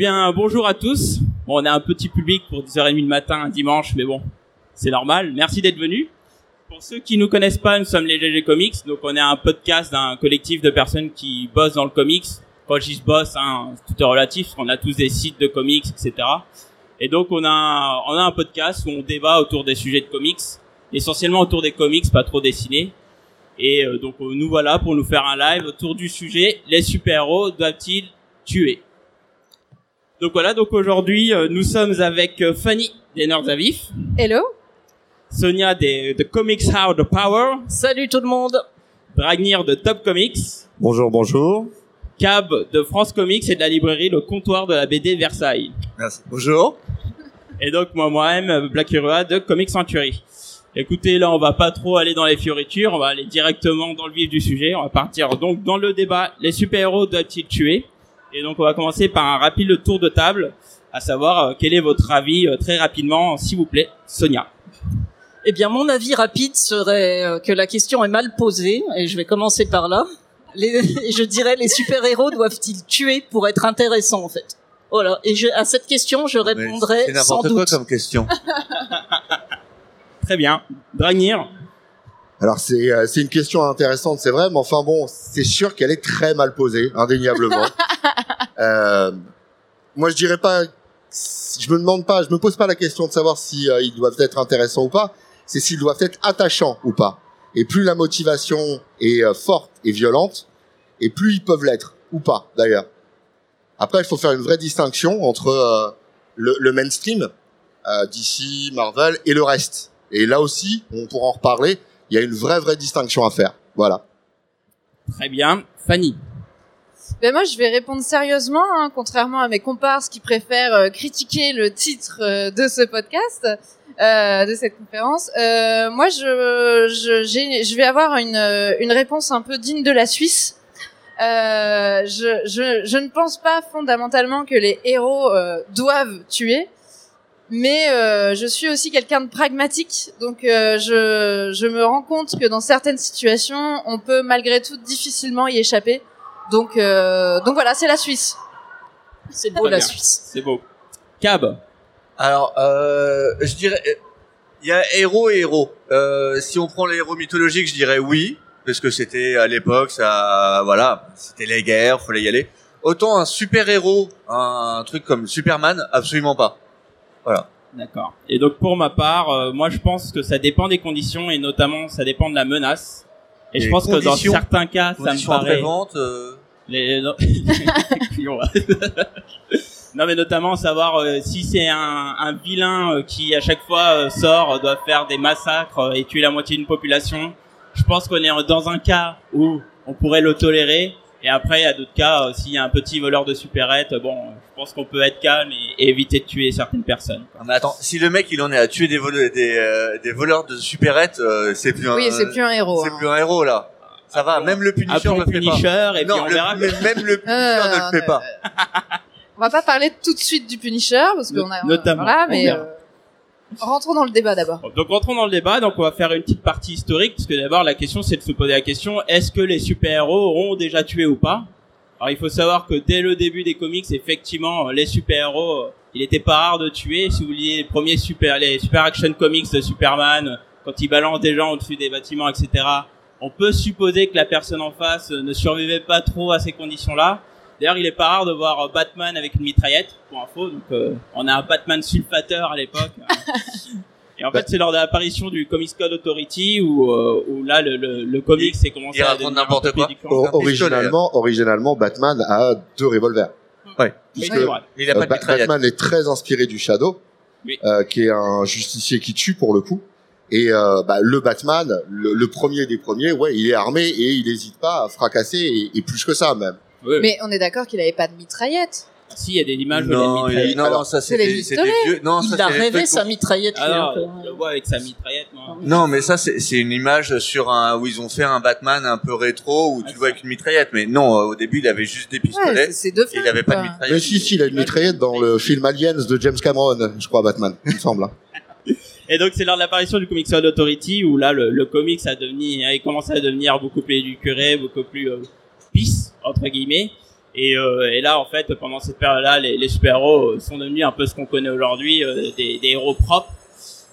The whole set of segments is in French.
Bien, bonjour à tous. Bon, on est un petit public pour 10h30 le matin, un dimanche, mais bon, c'est normal. Merci d'être venus. Pour ceux qui nous connaissent pas, nous sommes les GG Comics. Donc, on est un podcast d'un collectif de personnes qui bossent dans le comics. Quand je dis boss, hein, tout est relatif, qu'on a tous des sites de comics, etc. Et donc, on a, on a un podcast où on débat autour des sujets de comics, essentiellement autour des comics, pas trop dessinés. Et euh, donc, euh, nous voilà pour nous faire un live autour du sujet les super-héros doivent-ils tuer? Donc voilà, donc aujourd'hui, euh, nous sommes avec euh, Fanny des Nerds à Vif, Hello. Sonia des de Comics How the Power, Salut tout le monde. Dragnir de Top Comics, Bonjour, bonjour. Cab de France Comics et de la librairie Le Comptoir de la BD Versailles. Merci. Bonjour. Et donc moi moi-même, Black Hero de Comics Century. Écoutez, là on va pas trop aller dans les fioritures, on va aller directement dans le vif du sujet. On va partir donc dans le débat, les super-héros doivent-ils tuer? Et donc on va commencer par un rapide tour de table, à savoir euh, quel est votre avis euh, très rapidement, s'il vous plaît, Sonia. Eh bien, mon avis rapide serait euh, que la question est mal posée, et je vais commencer par là. Les, je dirais, les super-héros doivent-ils tuer pour être intéressants, en fait? Voilà. Et je, à cette question, je répondrai C'est n'importe doute. quoi comme question. Très bien. Dragnir? Alors c'est euh, c'est une question intéressante, c'est vrai, mais enfin bon, c'est sûr qu'elle est très mal posée, indéniablement. euh, moi, je dirais pas, je me demande pas, je me pose pas la question de savoir si euh, ils doivent être intéressants ou pas. C'est s'ils doivent être attachants ou pas. Et plus la motivation est euh, forte et violente, et plus ils peuvent l'être ou pas, d'ailleurs. Après, il faut faire une vraie distinction entre le, le mainstream, DC, Marvel, et le reste. Et là aussi, on pourra en reparler. Il y a une vraie, vraie distinction à faire. Voilà. Très bien. Fanny Ben moi, je vais répondre sérieusement, hein, contrairement à mes comparses qui préfèrent euh, critiquer le titre euh, de ce podcast, euh, de cette conférence. Euh, moi, je, je, je vais avoir une, une réponse un peu digne de la Suisse. Je, je, je ne pense pas fondamentalement que les héros doivent tuer, mais je suis aussi quelqu'un de pragmatique, donc je, je me rends compte que dans certaines situations, on peut malgré tout difficilement y échapper. Donc, euh, donc voilà, c'est la Suisse. C'est beau, la bien. Suisse. C'est beau. Cab Alors, euh, je dirais, il y a héros et héros. Euh, si on prend les héros mythologiques, je dirais oui, parce que c'était à l'époque, ça, voilà, c'était les guerres, fallait y aller. Autant un super héros, un, un truc comme Superman, absolument pas. Voilà. D'accord. Et donc pour ma part, euh, moi je pense que ça dépend des conditions et notamment ça dépend de la menace. Et, Et je pense que dans certains cas, ça me paraît. euh, Les... non. non mais notamment savoir euh, si c'est un, un vilain euh, qui à chaque fois euh, sort euh, doit faire des massacres euh, et tuer la moitié d'une population. Je pense qu'on est dans un cas où on pourrait le tolérer. Et après, il y a d'autres cas, euh, s'il y a un petit voleur de supérette, bon, je pense qu'on peut être calme et, et éviter de tuer certaines personnes. non, mais attends, si le mec il en est à tuer des voleurs, des, euh, des voleurs de supérettes, euh, c'est plus un, Oui, c'est plus un héros. c'est hein. plus un héros là. Ça va, même le Punisher Appelons le fait pas. Punisher et puis non, on le- verra. mais même le Punisher Euh, ne le fait pas. On va pas parler tout de suite du Punisher parce qu'on a Notamment. voilà, mais euh, rentrons dans le débat d'abord. Donc rentrons dans le débat, donc on va faire une petite partie historique, parce que d'abord la question c'est de se poser la question, est-ce que les super-héros ont déjà tué ou pas? Alors il faut savoir que dès le début des comics, effectivement, les super-héros, euh, il était pas rare de tuer, si vous lisez les premiers super, les super action comics de Superman, euh, quand il balance des gens au-dessus des bâtiments, etc., on peut supposer que la personne en face ne survivait pas trop à ces conditions-là. D'ailleurs, il est pas rare de voir euh, Batman avec une mitraillette, pour info. Donc, euh, on a un Batman sulfateur à l'époque. Et en fait, c'est lors de l'apparition du Comics Code Authority où, euh, où là, le, le, le comics s'est commencé il à raconte n'importe quoi. O- originalement, originalement, Batman a deux revolvers. Oui, Puisque c'est vrai. Il a euh, pas de. Batman est très inspiré du Shadow, Oui. euh, qui est un justicier qui tue pour le coup. Et euh, bah, le Batman, le, le premier des premiers, ouais, il est armé et il n'hésite pas à fracasser et, et plus que ça même. Oui. Mais on est d'accord qu'il avait pas de mitraillette. Si, il y a des images de Non, la il- mitraillette. non, Alors, ça c'est des, des vieux. Non, Il a rêvé sa mitraillette. Alors, je le vois avec sa mitraillette, moi. Non, mais ça c'est c'est une image sur un où ils ont fait un Batman un peu rétro où tu le vois avec une mitraillette. Mais non, euh, au début il avait juste des pistolets. c'est- c'est deux et il avait pas de mitraillette. Mais si, si, il a une mitraillette dans le film Aliens de James Cameron, je crois, Batman, il me semble. Et donc, c'est lors de l'apparition du Comics Code Authority où là, le, le comics a devenu, a commencé à devenir beaucoup plus éduqué, beaucoup plus euh, peace, entre guillemets. Et, euh, et là, en fait, pendant cette période-là, les, les super-héros sont devenus un peu ce qu'on connaît aujourd'hui, euh, des, des héros propres.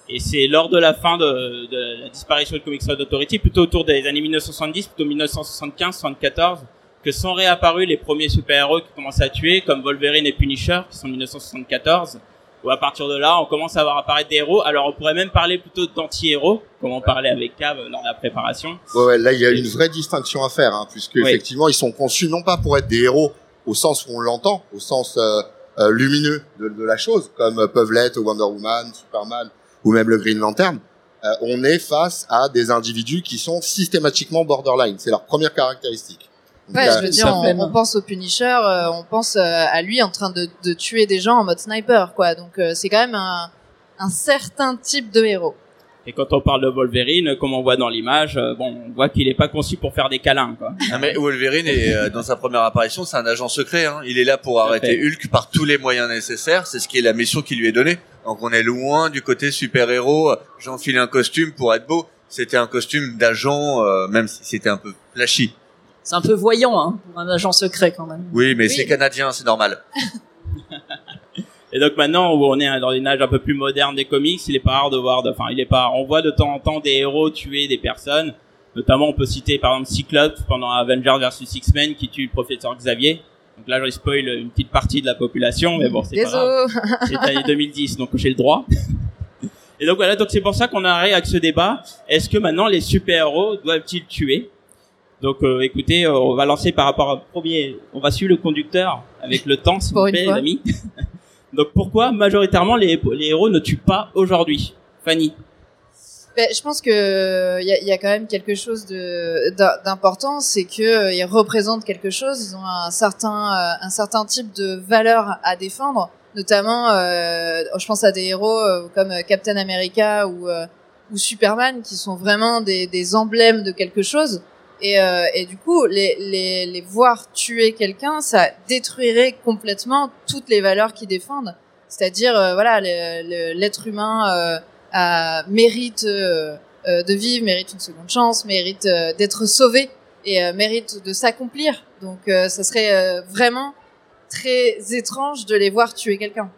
Et c'est lors de la fin de, de la disparition de Comics Code Authority, plutôt autour des années 1970, plutôt 1975-74, que sont réapparus les premiers super-héros qui commencent à tuer, comme Wolverine et Punisher, qui sont en 1974. Où à partir de là, on commence à voir apparaître des héros. Alors on pourrait même parler plutôt d'anti-héros, comme on parlait avec Cav lors de la préparation. Ouais, ouais, là, il y a une vraie distinction à faire, hein, puisque Oui. effectivement, ils sont conçus non pas pour être des héros au sens où on l'entend, au sens euh, euh, lumineux de, de la chose, comme peuvent l'être Wonder Woman, Superman ou même le Green Lantern. Euh, on est face à des individus qui sont systématiquement borderline. C'est leur première caractéristique. Ouais, euh, je veux dire, on, on pense au Punisher, euh, on pense euh, à lui en train de, de tuer des gens en mode sniper, quoi. Donc euh, c'est quand même un, un certain type de héros. Et quand on parle de Wolverine, comme on voit dans l'image, euh, bon, on voit qu'il n'est pas conçu pour faire des câlins, quoi. Ah, mais Wolverine est euh, dans sa première apparition, c'est un agent secret. Hein. Il est là pour arrêter fait. Hulk par tous les moyens nécessaires. C'est ce qui est la mission qui lui est donnée. Donc on est loin du côté super héros. J'enfile un costume pour être beau. C'était un costume d'agent, euh, même si c'était un peu flashy. C'est un peu voyant, hein, pour un agent secret quand même. Oui, mais Oui. c'est canadien, c'est normal. Et donc maintenant où on est dans une âge un peu plus moderne des comics, il est pas rare de voir, de- enfin il est pas, on voit de temps en temps des héros tuer des personnes. Notamment on peut citer par exemple Cyclope pendant Avengers vs X-Men qui tue le professeur Xavier. Donc là je spoil une petite partie de la population, mais bon c'est pas grave. C'est l'année 2010, donc j'ai le droit. Et donc voilà, donc c'est pour ça qu'on arrive avec ce débat. Est-ce que maintenant les super-héros doivent-ils tuer? Donc euh, écoutez, euh, on va lancer par rapport au premier, on va suivre le conducteur avec le temps, s'il vous plaît, les amis. donc pourquoi majoritairement les, les héros ne tuent pas aujourd'hui? Fanny Ben, je pense que il y a, y a quand même quelque chose d'important, c'est que euh, ils représentent quelque chose. Ils ont un certain euh, un certain type de valeur à défendre, notamment, euh, je pense à des héros euh, comme euh, Captain America ou euh, ou Superman qui sont vraiment des, des emblèmes de quelque chose. Et, euh, et du coup, les, les, les voir tuer quelqu'un, ça détruirait complètement toutes les valeurs qu'ils défendent. C'est-à-dire, euh, voilà, l'être humain euh, a- mérite euh, euh, de vivre, mérite une seconde chance, mérite euh, d'être sauvé et mérite de s'accomplir. Donc, ça serait vraiment très étrange de les voir tuer quelqu'un.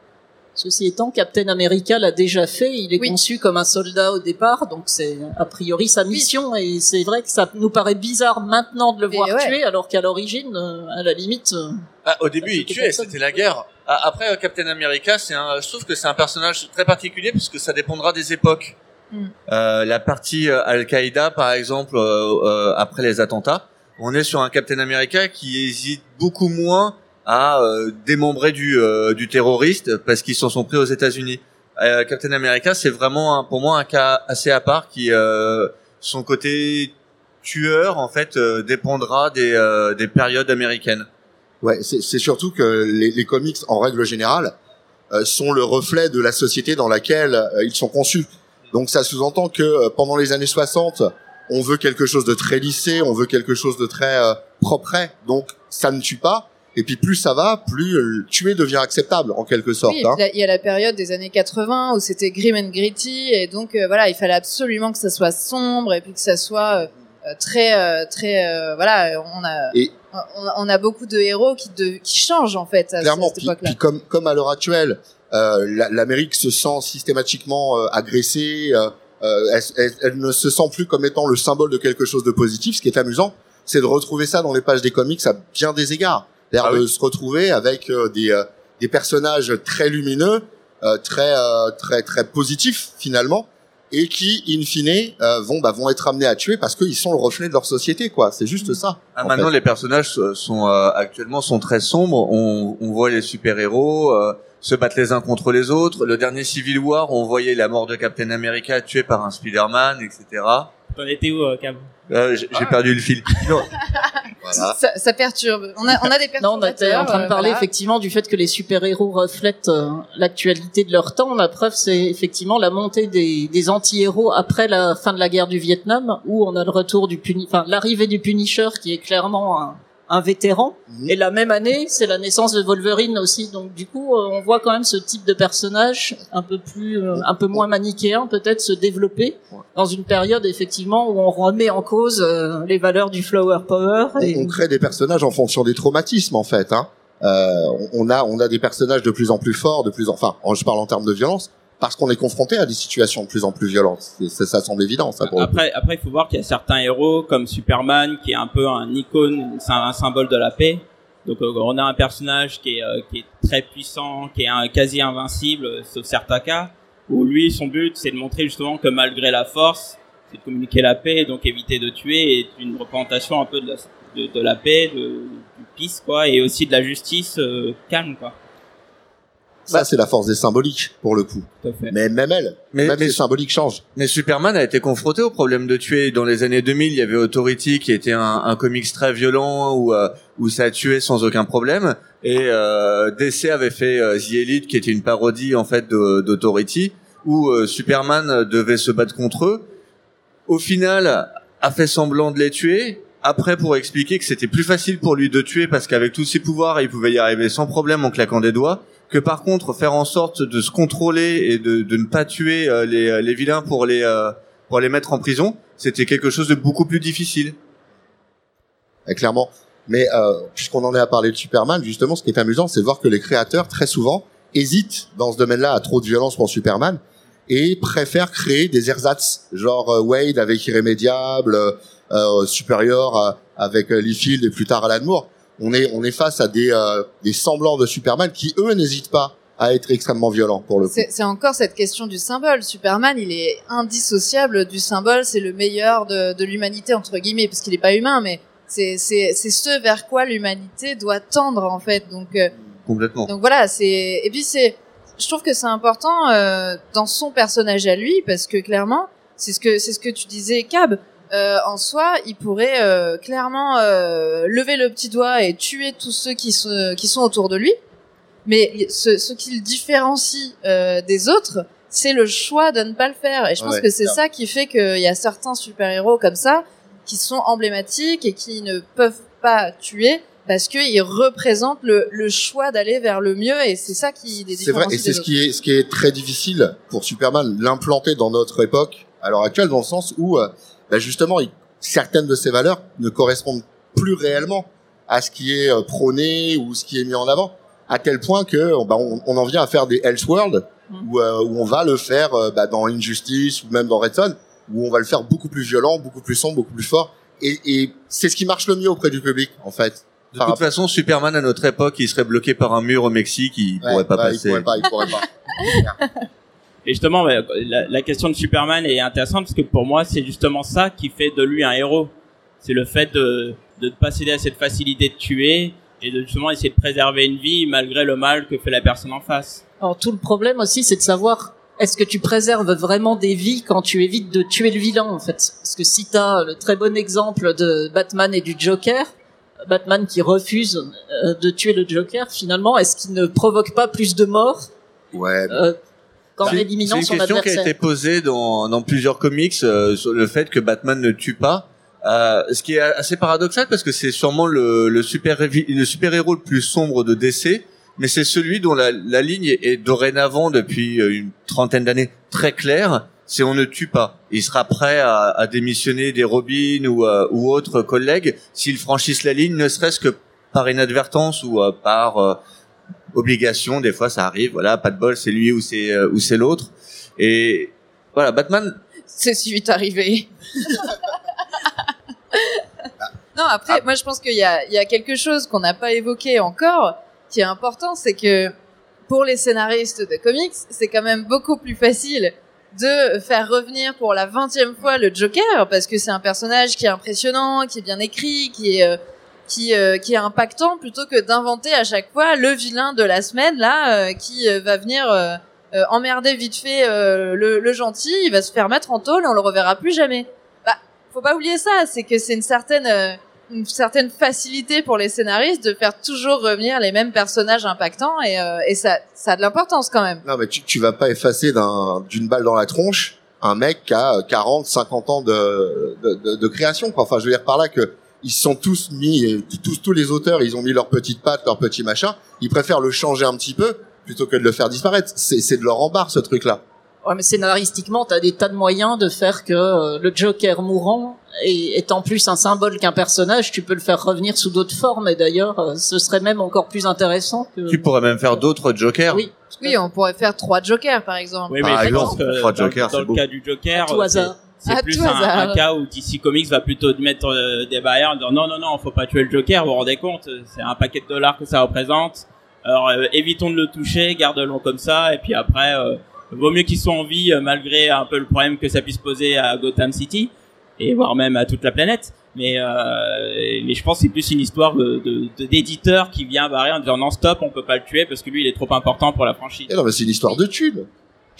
Ceci étant, Captain America l'a déjà fait. Il est Oui. conçu comme un soldat au départ, donc c'est a priori sa mission. Et c'est vrai que ça nous paraît bizarre maintenant de le voir ouais. tuer, alors qu'à l'origine, euh, à la limite, euh, Ah, au début, il tuait, c'était la guerre. Ah, après, euh, Captain America, c'est un, je trouve que c'est un personnage très particulier puisque ça dépendra des époques. Mm. Euh, la partie Al-Qaïda, par exemple, euh, euh, après les attentats, on est sur un Captain America qui hésite beaucoup moins à euh, démembrer du, euh, du terroriste parce qu'ils s'en sont pris aux États-Unis. Euh, Captain America, c'est vraiment un- pour moi un cas assez à part qui son côté tueur en fait dépendra des, des périodes américaines. Ouais, c'est surtout que les, les comics, en règle générale, sont le reflet de la société dans laquelle ils sont conçus. Donc ça sous-entend que pendant les années 60, on veut quelque chose de très lissé, on veut quelque chose de très euh, propre, donc ça ne tue pas. Et puis plus ça va, plus euh, tuer devient acceptable en quelque sorte. Oui, hein. il y a la période des années 80 où c'était grim and gritty et donc euh, voilà, il fallait absolument que ça soit sombre et puis que ça soit euh, euh, très euh, très euh, voilà, on a Et- on, on a beaucoup de héros qui de, qui changent en fait à Clairement, cette époque-là. puis comme comme à l'heure actuelle, la- l'Amérique se sent systématiquement agressée. elle, elle- elle ne se sent plus comme étant le symbole de quelque chose de positif. Ce qui est amusant, c'est de retrouver ça dans les pages des comics à bien des égards. L'air Ah de oui. se retrouver avec euh, des euh, des personnages très lumineux, euh, très euh, très très positifs finalement, et qui in fine euh, vont bah, vont être amenés à tuer parce qu'ils sont le reflet de leur société quoi. C'est juste ça. Ah, en maintenant, fait. les personnages sont euh, actuellement sont très sombres. On, on voit les super-héros euh, se battre les uns contre les autres. Le dernier Civil War, on voyait la mort de Captain America tué par un Spider-Man, etc. T'en étais où, Cav Euh, J'ai j'ai perdu le fil. Non. Voilà. ça, ça perturbe. On a on a des non, on était perturbateurs. en train de euh, parler voilà. effectivement du fait que les super-héros reflètent euh, l'actualité de leur temps. La preuve, c'est effectivement la montée des, des anti-héros après la fin de la guerre du Vietnam, où on a le retour du Puni, enfin l'arrivée du Punisher, qui est clairement un, un vétéran. Mhm. Et la même année, c'est la naissance de Wolverine aussi. Donc du coup, euh, on voit quand même ce type de personnage un peu plus, euh, un peu moins manichéen, peut-être se développer dans une période effectivement où on remet en cause euh, les valeurs du flower power. Et... on crée des personnages en fonction des traumatismes en fait. Hein. Euh, on a on a des personnages de plus en plus forts, de plus en, enfin, en- je parle en termes de violence, parce qu'on est confronté à des situations de plus en plus violentes. Ça, ça semble évident, ça. Après, après, il faut voir qu'il y a certains héros comme Superman qui est un peu un icône, un, symbole de la paix. Donc, euh, on a un personnage qui est, euh, qui est très puissant, qui est un, quasi invincible, sauf certains cas, où lui, son but, c'est de montrer justement que malgré la force, c'est de communiquer la paix, donc éviter de tuer, et une représentation un peu de la, de, de la paix, de, du peace, quoi, et aussi de la justice euh, calme, quoi. Ça, c'est la force des symboliques pour le coup. Tout à fait. Mais même elle, Mais, même mais, les symboliques changent. mais Superman a été confronté au problème de tuer. Dans les années 2000, il y avait Authority qui était un, un comics très violent où, euh, où ça a tué sans aucun problème. Et euh, DC avait fait euh, The Elite qui était une parodie en fait d'Authority où euh, Superman devait se battre contre eux. Au final, a fait semblant de les tuer. Après, pour expliquer que c'était plus facile pour lui de tuer parce qu'avec tous ses pouvoirs, il pouvait y arriver sans problème en claquant des doigts. Que par contre, faire en sorte de se contrôler et de, de ne pas tuer euh, les, les vilains pour les euh, pour les mettre en prison, c'était quelque chose de beaucoup plus difficile. euh, clairement. Mais euh, puisqu'on en est à parler de Superman, justement, ce qui est amusant, c'est de voir que les créateurs, très souvent, hésitent dans ce domaine-là à trop de violence pour Superman et préfèrent créer des ersatz, genre euh, Wade avec Irrémédiable, euh, euh, Superior euh, avec euh, Lee Field et plus tard Alan Moore. On est, on est face à des, euh, des semblants de Superman qui, eux, n'hésitent pas à être extrêmement violents pour le coup. C'est c'est encore cette question du symbole. Superman, il est indissociable du symbole. C'est le meilleur de, de l'humanité entre guillemets, parce qu'il n'est pas humain, mais c'est c'est c'est ce vers quoi l'humanité doit tendre en fait. Donc euh, Complètement. donc voilà, c'est et puis c'est je trouve que c'est important euh, dans son personnage à lui parce que clairement, c'est ce que c'est ce que tu disais Cab. Euh, en soi, il pourrait euh, clairement euh, lever le petit doigt et tuer tous ceux qui sont qui sont autour de lui. Mais ce, ce qui le différencie euh, des autres, c'est le choix de ne pas le faire. Et je pense Ouais, que c'est ça qui fait qu'il y a certains super-héros comme ça qui sont emblématiques et qui ne peuvent pas tuer parce qu'ils représentent le, le choix d'aller vers le mieux et c'est ça qui les C'est vrai, et c'est ce autres. qui est ce qui est très difficile pour Superman, l'implanter dans notre époque à l'heure actuelle, dans le sens où euh, bah, justement il- certaines de ces valeurs ne correspondent plus réellement à ce qui est euh, prôné ou ce qui est mis en avant, à tel point que bah, on, on en vient à faire des Elseworld Mm. où, euh, où on va le faire euh, bah, dans Injustice ou même dans Red Son, où on va le faire beaucoup plus violent, beaucoup plus sombre, beaucoup plus fort, et, et c'est ce qui marche le mieux auprès du public en fait. De toute façon, Superman à notre époque, il serait bloqué par un mur au Mexique, il Ouais, pourrait pas passer. Il pourrait pas, il pourrait pas. Et justement, la, la question de Superman est intéressante parce que pour moi, c'est justement ça qui fait de lui un héros. C'est le fait de de ne pas céder à cette facilité de tuer et de justement essayer de préserver une vie malgré le mal que fait la personne en face. Alors tout le problème aussi, c'est de savoir est-ce que tu préserves vraiment des vies quand tu évites de tuer le vilain en fait? Parce que si t'as le très bon exemple de Batman et du Joker, Batman qui refuse euh, de tuer le Joker, finalement, est-ce qu'il ne provoque pas plus de morts? Ouais, euh, qu'en C'est- son une question qui a été posée dans, dans plusieurs comics euh, sur le fait que Batman ne tue pas. Euh, ce qui est assez paradoxal parce que c'est sûrement le, le super le super héros le plus sombre de DC, mais c'est celui dont la, la ligne est dorénavant depuis euh, une trentaine d'années très claire. C'est on ne tue pas. Il sera prêt à, à démissionner des Robin ou, euh, ou autres collègues s'ils franchissent la ligne, ne serait-ce que par inadvertance ou euh, par euh, obligation. Des fois, ça arrive. Voilà, pas de bol, c'est lui ou c'est euh, ou c'est l'autre. Et voilà, Batman. C'est si vite arrivé. non, après, Ah. moi, je pense qu'il y a, il y a quelque chose qu'on n'a pas évoqué encore, qui est important, c'est que pour les scénaristes de comics, c'est quand même beaucoup plus facile de faire revenir pour la vingtième fois le Joker, parce que c'est un personnage qui est impressionnant, qui est bien écrit, qui est, euh, qui, euh, qui est impactant, plutôt que d'inventer à chaque fois le vilain de la semaine, là, euh, qui euh, va venir euh, euh, emmerder vite fait le, le gentil, il va se faire mettre en tôle et on le reverra plus jamais. Bah, faut pas oublier ça, c'est que c'est une certaine une certaine facilité pour les scénaristes de faire toujours revenir les mêmes personnages impactants et, euh, et ça ça a de l'importance quand même. Non, mais tu, tu vas pas effacer d'un, d'une balle dans la tronche un mec qui a euh, 40, 50 ans de, de, de, de création. Quoi. Enfin, je veux dire par là que ils sont tous mis, euh, tous tous les auteurs, ils ont mis leurs petites pattes, leurs petits machins. Ils préfèrent le changer un petit peu plutôt que de le faire disparaître. C'est c'est de leur embarre ce truc-là. Ouais, mais scénaristiquement, t'as des tas de moyens de faire que euh, le Joker mourant et étant plus un symbole qu'un personnage, tu peux le faire revenir sous d'autres formes. Et d'ailleurs, euh, ce serait même encore plus intéressant que. Tu pourrais même faire d'autres Jokers. Oui. Oui, on pourrait faire trois jokers, par exemple. Oui, mais Par je exemple, pense que trois dans, Jokers, dans c'est le beau. cas du Joker, À tout hasard. C'est À plus un, cas où DC Comics va plutôt te mettre euh, des barrières en disant non, non, non, faut pas tuer le Joker, vous vous rendez compte, c'est un paquet de dollars que ça représente. Alors euh, évitons de le toucher, garde-le comme ça, et puis après, euh, vaut mieux qu'il soit en vie euh, malgré un peu le problème que ça puisse poser à Gotham City, et voire même à toute la planète. Mais, euh, mais je pense que c'est plus une histoire de, de, de- d'éditeur qui vient barrer en disant non stop, on peut pas le tuer parce que lui il est trop important pour la franchise. Et non, mais c'est une histoire de thunes.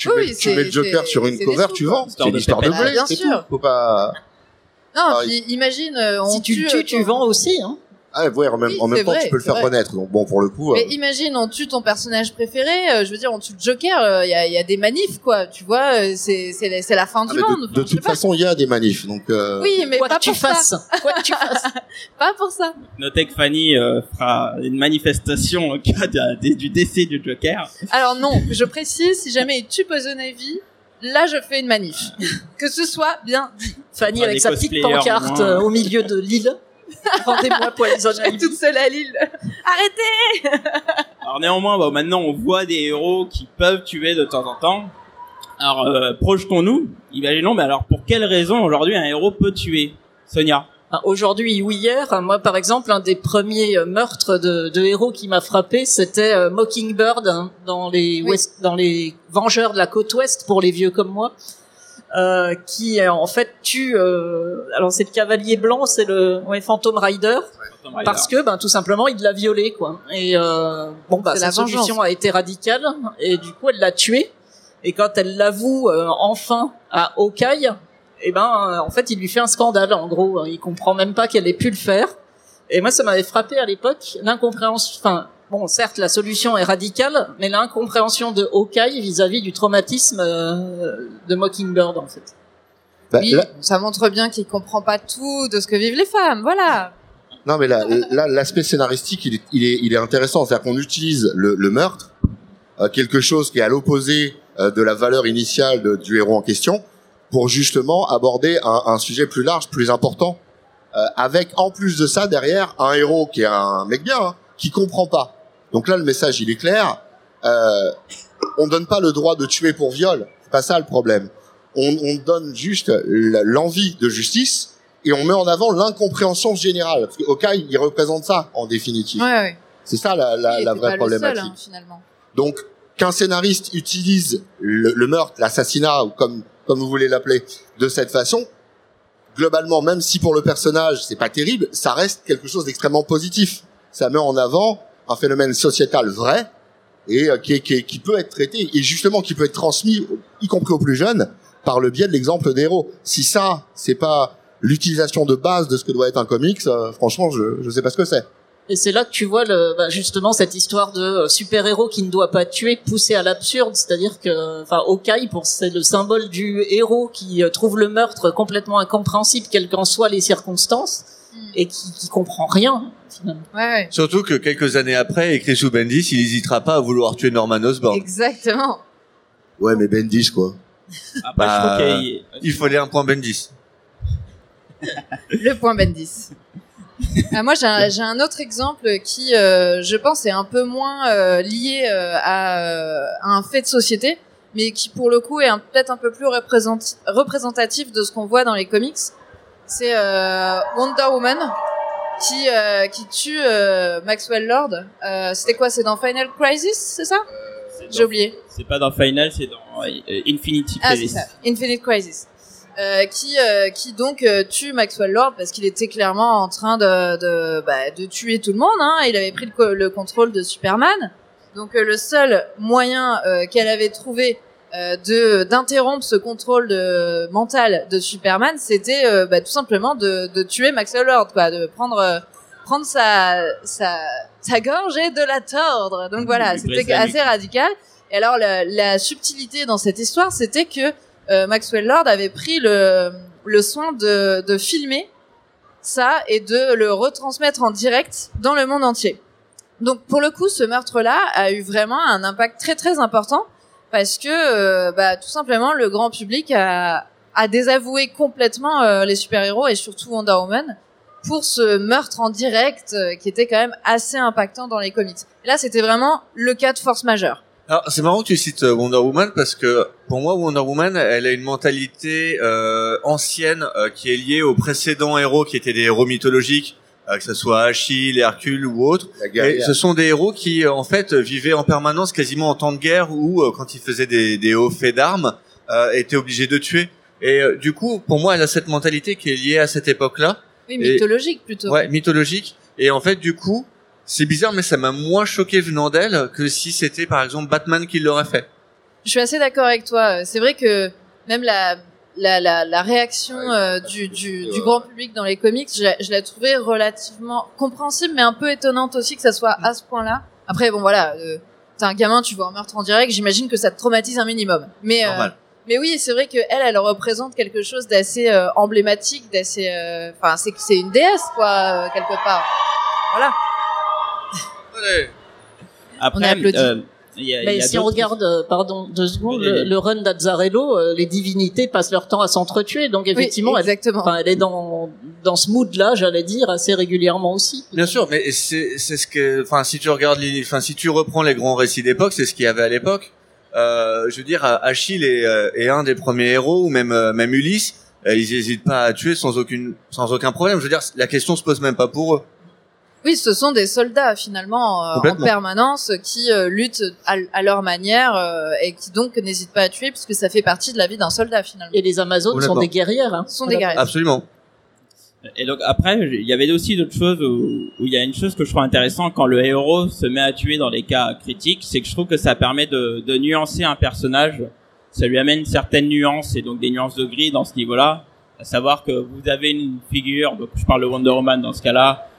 Tu, Oui, mets, tu c'est- mets le Joker sur une cover, tu vends. C'est une de histoire de blé, Bien c'est sûr. Faut pas. Non, Ah, puis imagine, euh, on Si tu tue, le euh, tues, tu vends aussi. Hein. Ah ouais, en même, Oui, en même temps, vrai, tu peux le faire vrai. renaître. Donc bon, pour le coup. Mais euh, imagine, on tue ton personnage préféré. euh, je veux dire, on tue le Joker. Il y, a, y a des manifs, quoi. Tu vois, euh, c'est c'est la- c'est la fin ah, du monde. de, Enfin, toute façon, il y a des manifs. Donc. euh, Oui, mais Quoi pas que tu pour ça. fasses. Quoi que tu fasses. Pas pour ça. Notez que Fanny euh, fera une manifestation au cas de- de- du décès du Joker. Alors non, je précise, si jamais il tue Poison Ivy, là je fais une manif. Que ce soit bien dit. Fanny avec sa petite pancarte euh, au milieu de l'île. Rendez-moi Poison Ivy. toute seule à Lille. Arrêtez Alors néanmoins, bah, maintenant on voit des héros qui peuvent tuer de temps en temps. Alors euh, projetons-nous, imaginons, mais alors pour quelle raison aujourd'hui un héros peut tuer Sonia? Ah, Aujourd'hui ou hier, moi par exemple, un des premiers euh, meurtres de, de héros qui m'a frappé, c'était euh, Mockingbird hein, dans les Oui. West, dans les Vengeurs de la côte ouest pour les vieux comme moi, euh, qui euh, en fait tue. euh, alors c'est le Cavalier Blanc, c'est le ouais, Phantom Rider, parce que ben tout simplement il l'a violé quoi. Et euh, bon bah C'est sa solution a été radicale et du coup elle l'a tué. Et quand elle l'avoue euh, enfin à Hawkeye, eh ben en fait il lui fait un scandale en gros. Il comprend même pas qu'elle ait pu le faire. Et moi ça m'avait frappé à l'époque l'incompréhension. Enfin bon certes la solution est radicale, mais l'incompréhension de Hawkeye vis-à-vis du traumatisme euh, de Mockingbird en fait. bah, Oui, là- ça montre bien qu'il comprend pas tout de ce que vivent les femmes. Voilà. Non, mais là, là, l'aspect scénaristique, il est, il est, il est intéressant. C'est-à-dire qu'on utilise le, le meurtre, euh, quelque chose qui est à l'opposé euh, de la valeur initiale de- du héros en question, pour justement aborder un, un sujet plus large, plus important, euh, avec en plus de ça derrière un héros qui est un mec bien, hein, qui comprend pas. Donc là, le message, il est clair. Euh, on donne pas le droit de tuer pour viol. C'est pas ça le problème. On, on donne juste l'envie de justice et on met en avant l'incompréhension générale. Parce que Hawkeye, il représente ça, en définitive. Ouais, ouais. C'est ça la, la, la vraie pas le seul, problématique. hein, finalement. Donc, qu'un scénariste utilise le, le meurtre, l'assassinat, ou comme, comme vous voulez l'appeler, de cette façon, globalement, même si pour le personnage, c'est pas terrible, ça reste quelque chose d'extrêmement positif. Ça met en avant un phénomène sociétal vrai, et euh, qui, qui, qui peut être traité, et justement qui peut être transmis, y compris aux plus jeunes, par le biais de l'exemple des héros. Si ça, c'est pas l'utilisation de base de ce que doit être un comics, euh, franchement, je, je sais pas ce que c'est. Et c'est là que tu vois le, bah, justement cette histoire de euh, super-héros qui ne doit pas tuer poussé à l'absurde, c'est-à-dire que, enfin, Hawkeye, pour c'est le symbole du héros qui euh, trouve le meurtre complètement incompréhensible, quelles qu'en soient les circonstances. Et qui, qui comprend rien finalement. Ouais, ouais. Surtout que quelques années après, Chris Bendis, il hésitera pas à vouloir tuer Norman Osborn. Exactement. Ouais, mais Bendis, quoi. Après, Bah, je trouve qu'il y a- Il fallait un point Bendis. Le point Bendis. Ah, moi, j'ai un, autre exemple qui, euh, je pense, est un peu moins euh, lié euh, à, à un fait de société, mais qui, pour le coup, est un- peut-être un peu plus représentatif de ce qu'on voit dans les comics. C'est euh, Wonder Woman qui euh, qui tue euh, Maxwell Lord. C'était quoi? C'est dans Final Crisis, c'est ça? J'ai oublié. C'est pas dans Final, c'est dans Infinity Ah, c'est Crisis. ça. Infinite Crisis. Euh, qui euh, qui donc euh, tue Maxwell Lord parce qu'il était clairement en train de de, bah, de tuer tout le monde. Hein. Il avait pris le, co- le contrôle de Superman. Donc le seul moyen qu'elle avait trouvé de d'interrompre ce contrôle de, mental de Superman, c'était euh, bah, tout simplement de, de tuer Maxwell Lord, quoi, de prendre euh, prendre sa sa sa gorge et de la tordre. Donc voilà, c'était assez radical. Et alors la, la subtilité dans cette histoire, c'était que euh, Maxwell Lord avait pris le, le soin de, de filmer ça et de le retransmettre en direct dans le monde entier. Donc pour le coup, ce meurtre-là a eu vraiment un impact très très important parce que euh, bah, tout simplement le grand public a, a désavoué complètement euh, les super-héros et surtout Wonder Woman pour ce meurtre en direct euh, qui était quand même assez impactant dans les comics. Et là, c'était vraiment le cas de force majeure. Alors c'est marrant que tu cites euh, Wonder Woman parce que pour moi Wonder Woman elle a une mentalité euh, ancienne qui est liée aux précédents héros qui étaient des héros mythologiques que ce soit Achille, Hercule ou autres. La Et ce sont des héros qui euh, en fait vivaient en permanence quasiment en temps de guerre ou euh, quand ils faisaient des, des hauts faits d'armes euh, étaient obligés de tuer. Et euh, du coup pour moi elle a cette mentalité qui est liée à cette époque-là. Oui, Et- mythologique plutôt. Ouais, mythologique. Et en fait, du coup, c'est bizarre, mais ça m'a moins choqué venant d'elle que si c'était par exemple Batman qui l'aurait fait. Je suis assez d'accord avec toi. C'est vrai que même la la, la, la réaction euh, du, du, du grand public dans les comics, je, la- je l'ai trouvée relativement compréhensible, mais un peu étonnante aussi que ça soit à ce point-là. Après, bon voilà, euh, t'es un gamin, tu vois un meurtre en direct, j'imagine que ça te traumatise un minimum. Mais euh, mais oui, c'est vrai que elle, elle représente quelque chose d'assez euh, emblématique, d'assez, euh, enfin, c'est c'est une déesse quoi euh, quelque part. Voilà. Après, On a applaudi. Y a, Mais y a si on regarde, euh, pardon, deux secondes, le, run d'Azzarello, euh, les divinités passent leur temps à s'entretuer, donc effectivement, oui, elle, exactement. enfin, elle est dans dans ce mood-là, j'allais dire, assez régulièrement aussi. Bien sûr, mais c'est c'est ce que, enfin, si tu regardes, enfin, si tu reprends les grands récits d'époque, c'est ce qu'il y avait à l'époque. Euh, je veux dire, Achille est, euh, est un des premiers héros, ou même même Ulysse, ils hésitent pas à tuer sans aucune, sans aucun problème. Je veux dire, la question se pose même pas pour eux. Oui, ce sont des soldats finalement euh, en permanence qui euh, luttent à, à leur manière euh, et qui donc n'hésitent pas à tuer puisque ça fait partie de la vie d'un soldat finalement. Et les Amazones sont des guerrières. Hein. Sont des guerriers. Absolument. Et donc après, il y avait aussi d'autres choses où, où il y a une chose que je trouve intéressante quand le héros se met à tuer dans les cas critiques, c'est que je trouve que ça permet de, de nuancer un personnage. Ça lui amène certaines nuances et donc des nuances de gris dans ce niveau-là. À savoir que vous avez une figure, donc je parle de Wonder Woman dans ce cas-là,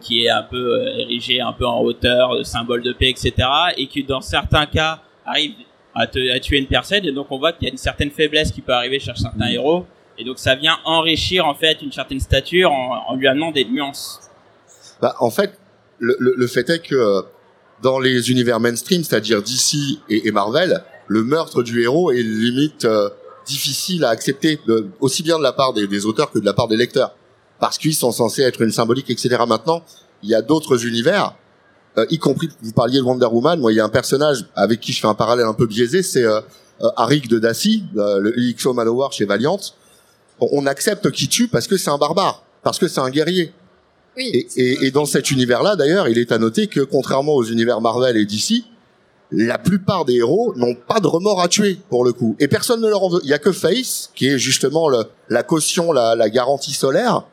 qui est un peu euh, érigée un peu en hauteur, euh, symbole de paix, etc. Et qui dans certains cas arrive à, te- à tuer une personne. Et donc on voit qu'il y a une certaine faiblesse qui peut arriver chez certains héros. Et donc ça vient enrichir en fait une certaine stature en, en lui amenant des nuances. Bah, en fait, le, le, le fait est que euh, dans les univers mainstream, c'est-à-dire DC et, et Marvel, le meurtre du héros est limite euh, difficile à accepter, de- aussi bien de la part des, des auteurs que de la part des lecteurs, parce qu'ils sont censés être une symbolique, etc. Maintenant, il y a d'autres univers, euh, y compris, vous parliez de Wonder Woman, moi il y a un personnage avec qui je fais un parallèle un peu biaisé, c'est euh, euh, Arik de Daci, euh, le XO Manowar chez Valiant. On, on accepte qu'il tue parce que c'est un barbare, parce que c'est un guerrier. Oui. Et, et, et dans cet univers-là, d'ailleurs, il est à noter que contrairement aux univers Marvel et DC, la plupart des héros n'ont pas de remords à tuer pour le coup, et personne ne leur en veut. Il y a que Face, qui est justement le- la caution, la, la garantie solaire,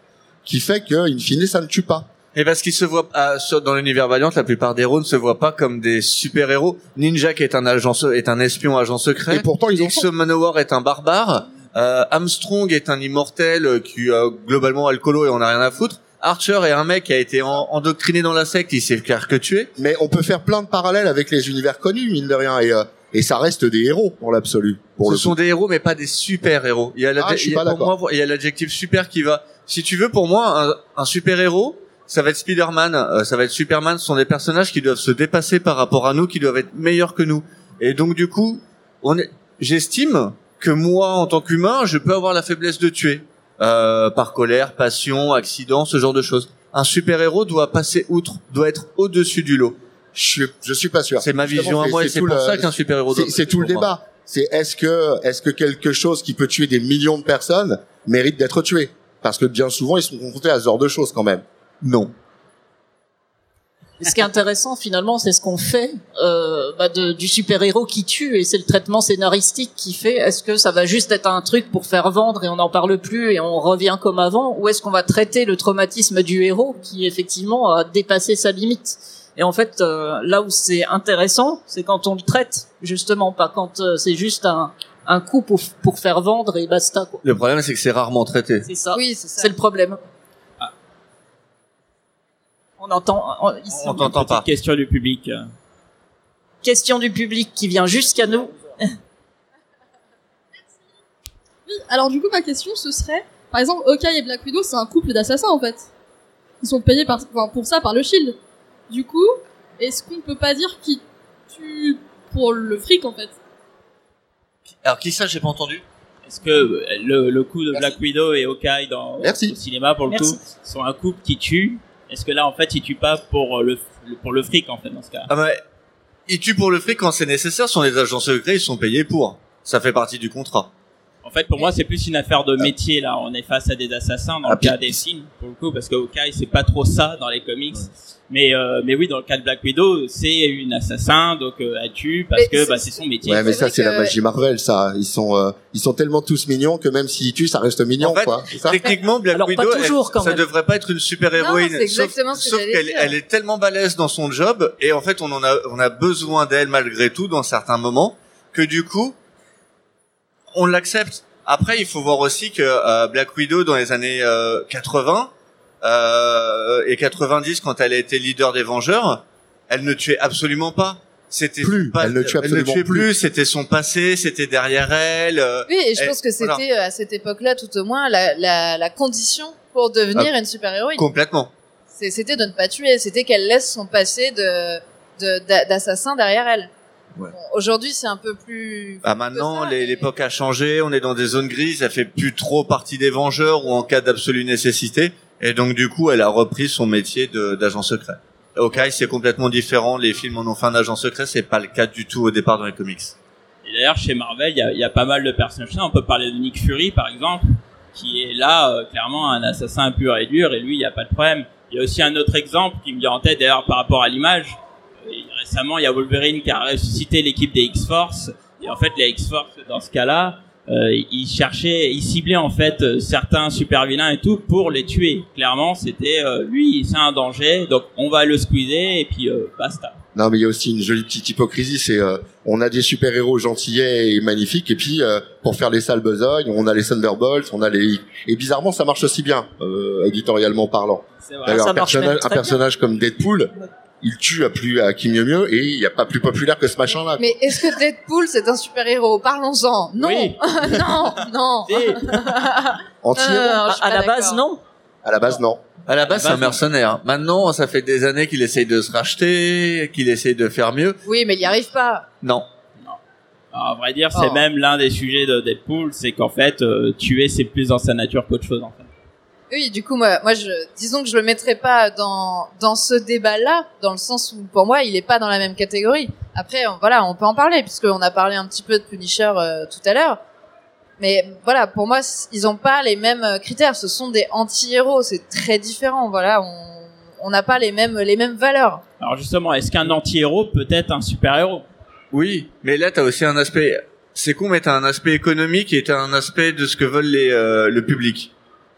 qui fait que, in fine, ça ne tue pas. Et parce qu'ils se voient ah, sur- dans l'univers Valiant, la plupart des héros ne se voient pas comme des super héros. Ninja qui est un agent, est un espion agent secret. Et pourtant, ils ont X Manowar est un barbare. Euh, Armstrong est un immortel euh, qui euh, globalement alcoolo et on a rien à foutre. Archer est un mec qui a été en- endoctriné dans la secte, il sait faire que tuer. Mais on peut faire plein de parallèles avec les univers connus, mine de rien, et, euh, et ça reste des héros pour l'absolu. Ce le sont coup. des héros mais pas des super héros. Il y a l'adje- Ah, il y a- l'adjectif super qui va. Si tu veux, pour moi, un, un super héros, ça va être Spider-Man, euh, ça va être Superman. Ce sont des personnages qui doivent se dépasser par rapport à nous, qui doivent être meilleurs que nous. Et donc du coup, on est, j'estime que moi, en tant qu'humain, je peux avoir la faiblesse de tuer euh, par colère, passion, accident, ce genre de choses. Un super héros doit passer outre, doit être au-dessus du lot. Je suis, je suis pas sûr. C'est ma vision à moi, et c'est tout pour le- ça qu'un super héros. C'est c'est tout le débat. C'est est-ce que est-ce que quelque chose qui peut tuer des millions de personnes mérite d'être tué? Parce que bien souvent ils sont confrontés à ce genre de choses quand même. Non. Ce qui est intéressant finalement, c'est ce qu'on fait euh, bah, de- du super-héros qui tue, et c'est le traitement scénaristique qui fait. Est-ce que ça va juste être un truc pour faire vendre et on n'en parle plus et on revient comme avant, ou est-ce qu'on va traiter le traumatisme du héros qui effectivement a dépassé sa limite? Et en fait, euh, là où c'est intéressant, c'est quand on le traite justement, pas quand euh, c'est juste un, un coup pour, pour faire vendre et basta. Quoi. Le problème, c'est que c'est rarement traité. C'est ça. Oui, c'est ça. C'est le problème. On entend on- ici. On t'entend Petite pas. question du public. question du public qui vient jusqu'à nous. Alors du coup, ma question, ce serait, par exemple, Hawkeye et Black Widow, c'est un couple d'assassins en fait. Ils sont payés par, enfin, pour ça par le Shield. Du coup, est-ce qu'on peut pas dire qu'ils tuent pour le fric en fait? Alors qui ça, j'ai pas entendu? Est-ce que le, le coup de Black Widow et Hawkeye dans Merci. au cinéma pour le Merci. coup sont un couple qui tue? Est-ce que là en fait ils tuent pas pour le pour le fric en fait dans ce cas? Ah bah, ils tuent pour le fric quand c'est nécessaire. Ce sont des agents secrets, ils sont payés pour. Ça fait partie du contrat. En fait pour moi c'est plus une affaire de métier là. On est face à des assassins dans Ah, le cas des films pour le coup parce que Hawkeye c'est pas trop ça dans les comics. Mais euh, mais oui dans le cas de Black Widow c'est une assassin donc euh, elle tue parce Mais que c'est- bah, c'est son métier. Ouais, mais ça c'est la magie Marvel, ça. Ils sont, euh, ils sont tellement tous mignons que même s'ils tuent, ça reste mignon, En fait, quoi. Ça Techniquement, Black Alors, Widow, toujours, elle- ça même. devrait pas être une super héroïne. Non, c'est exactement sauf, ce que sauf qu'elle dire. elle est tellement balèze dans son job et en fait on en a on a besoin d'elle malgré tout dans certains moments que du coup on l'accepte. Après, il faut voir aussi que euh, Black Widow dans les années euh, 80 euh, et 90 quand elle a été leader des Vengeurs, elle ne tuait absolument pas. C'était Plus, pas- elle ne tue absolument tuait plus. plus. C'était son passé, c'était derrière elle. euh, Oui, et je pense que c'était euh, à cette époque-là, tout au moins, la, la, la condition pour devenir une super-héroïne. complètement. C'était de ne pas tuer, c'était qu'elle laisse son passé de de- d'a- d'assassin derrière elle. Ouais. Bon, Aujourd'hui, c'est un peu plus. Bah maintenant, mais- l'époque a changé, on est dans des zones grises, ça fait plus trop partie des Vengeurs ou en cas d'absolue nécessité. Et donc du coup, elle a repris son métier d'agent secret. Ok, c'est complètement différent. Les films en ont fait un agent secret, c'est pas le cas du tout au départ dans les comics. Et d'ailleurs, chez Marvel, il y a, il y a pas mal de personnages. On peut parler de Nick Fury, par exemple, qui est là, euh, clairement, un assassin pur et dur, et lui, il n'y a pas de problème. Il y a aussi un autre exemple qui me vient en tête, d'ailleurs, par rapport à l'image. Récemment, il y a Wolverine qui a ressuscité l'équipe des X-Force. Et en fait, les X-Force, dans ce cas-là, euh, ils cherchaient, ils ciblaient en fait euh, certains super vilains et tout pour les tuer. Clairement, c'était euh, lui, c'est un danger, donc on va le squeezer et puis euh, basta. Non, mais il y a aussi une jolie petite hypocrisie, c'est euh, on a des super-héros gentillets et magnifiques, et puis euh, pour faire les sales besognes, on a les Thunderbolts, on a les... Et bizarrement, ça marche aussi bien, euh, éditorialement parlant. C'est vrai. D'ailleurs, un personnage, un personnage comme Deadpool, il tue à plus à qui mieux mieux, et il n'y a pas plus populaire que ce machin-là. Mais est-ce que Deadpool c'est un super-héros? Parlons-en. Non, Oui. non, non. Et- Anti-héros Non, je À, la base, non. À la base, non. À la base, c'est un mercenaire. Maintenant, ça fait des années qu'il essaye de se racheter, qu'il essaye de faire mieux. Oui, mais il y arrive pas. Non. Alors, à vrai dire, c'est Oh. même l'un des sujets de Deadpool, c'est qu'en fait, euh, tuer, c'est plus dans sa nature qu'autre chose, en fait. Oui, du coup, moi, moi, je, disons que je le mettrais pas dans dans ce débat-là, dans le sens où, pour moi, il est pas dans la même catégorie. Après, on- voilà, on peut en parler puisqu'on a parlé un petit peu de Punisher euh, tout à l'heure. Mais voilà, pour moi, ils ont pas les mêmes euh, critères. Ce sont des anti-héros, c'est très différent. Voilà, on on n'a pas les mêmes les mêmes valeurs. Alors justement, est-ce qu'un anti-héros peut être un super-héros? Oui, mais là, t'as aussi un aspect. C'est con, mais t'as un aspect économique et t'as un aspect de ce que veulent les euh, le public.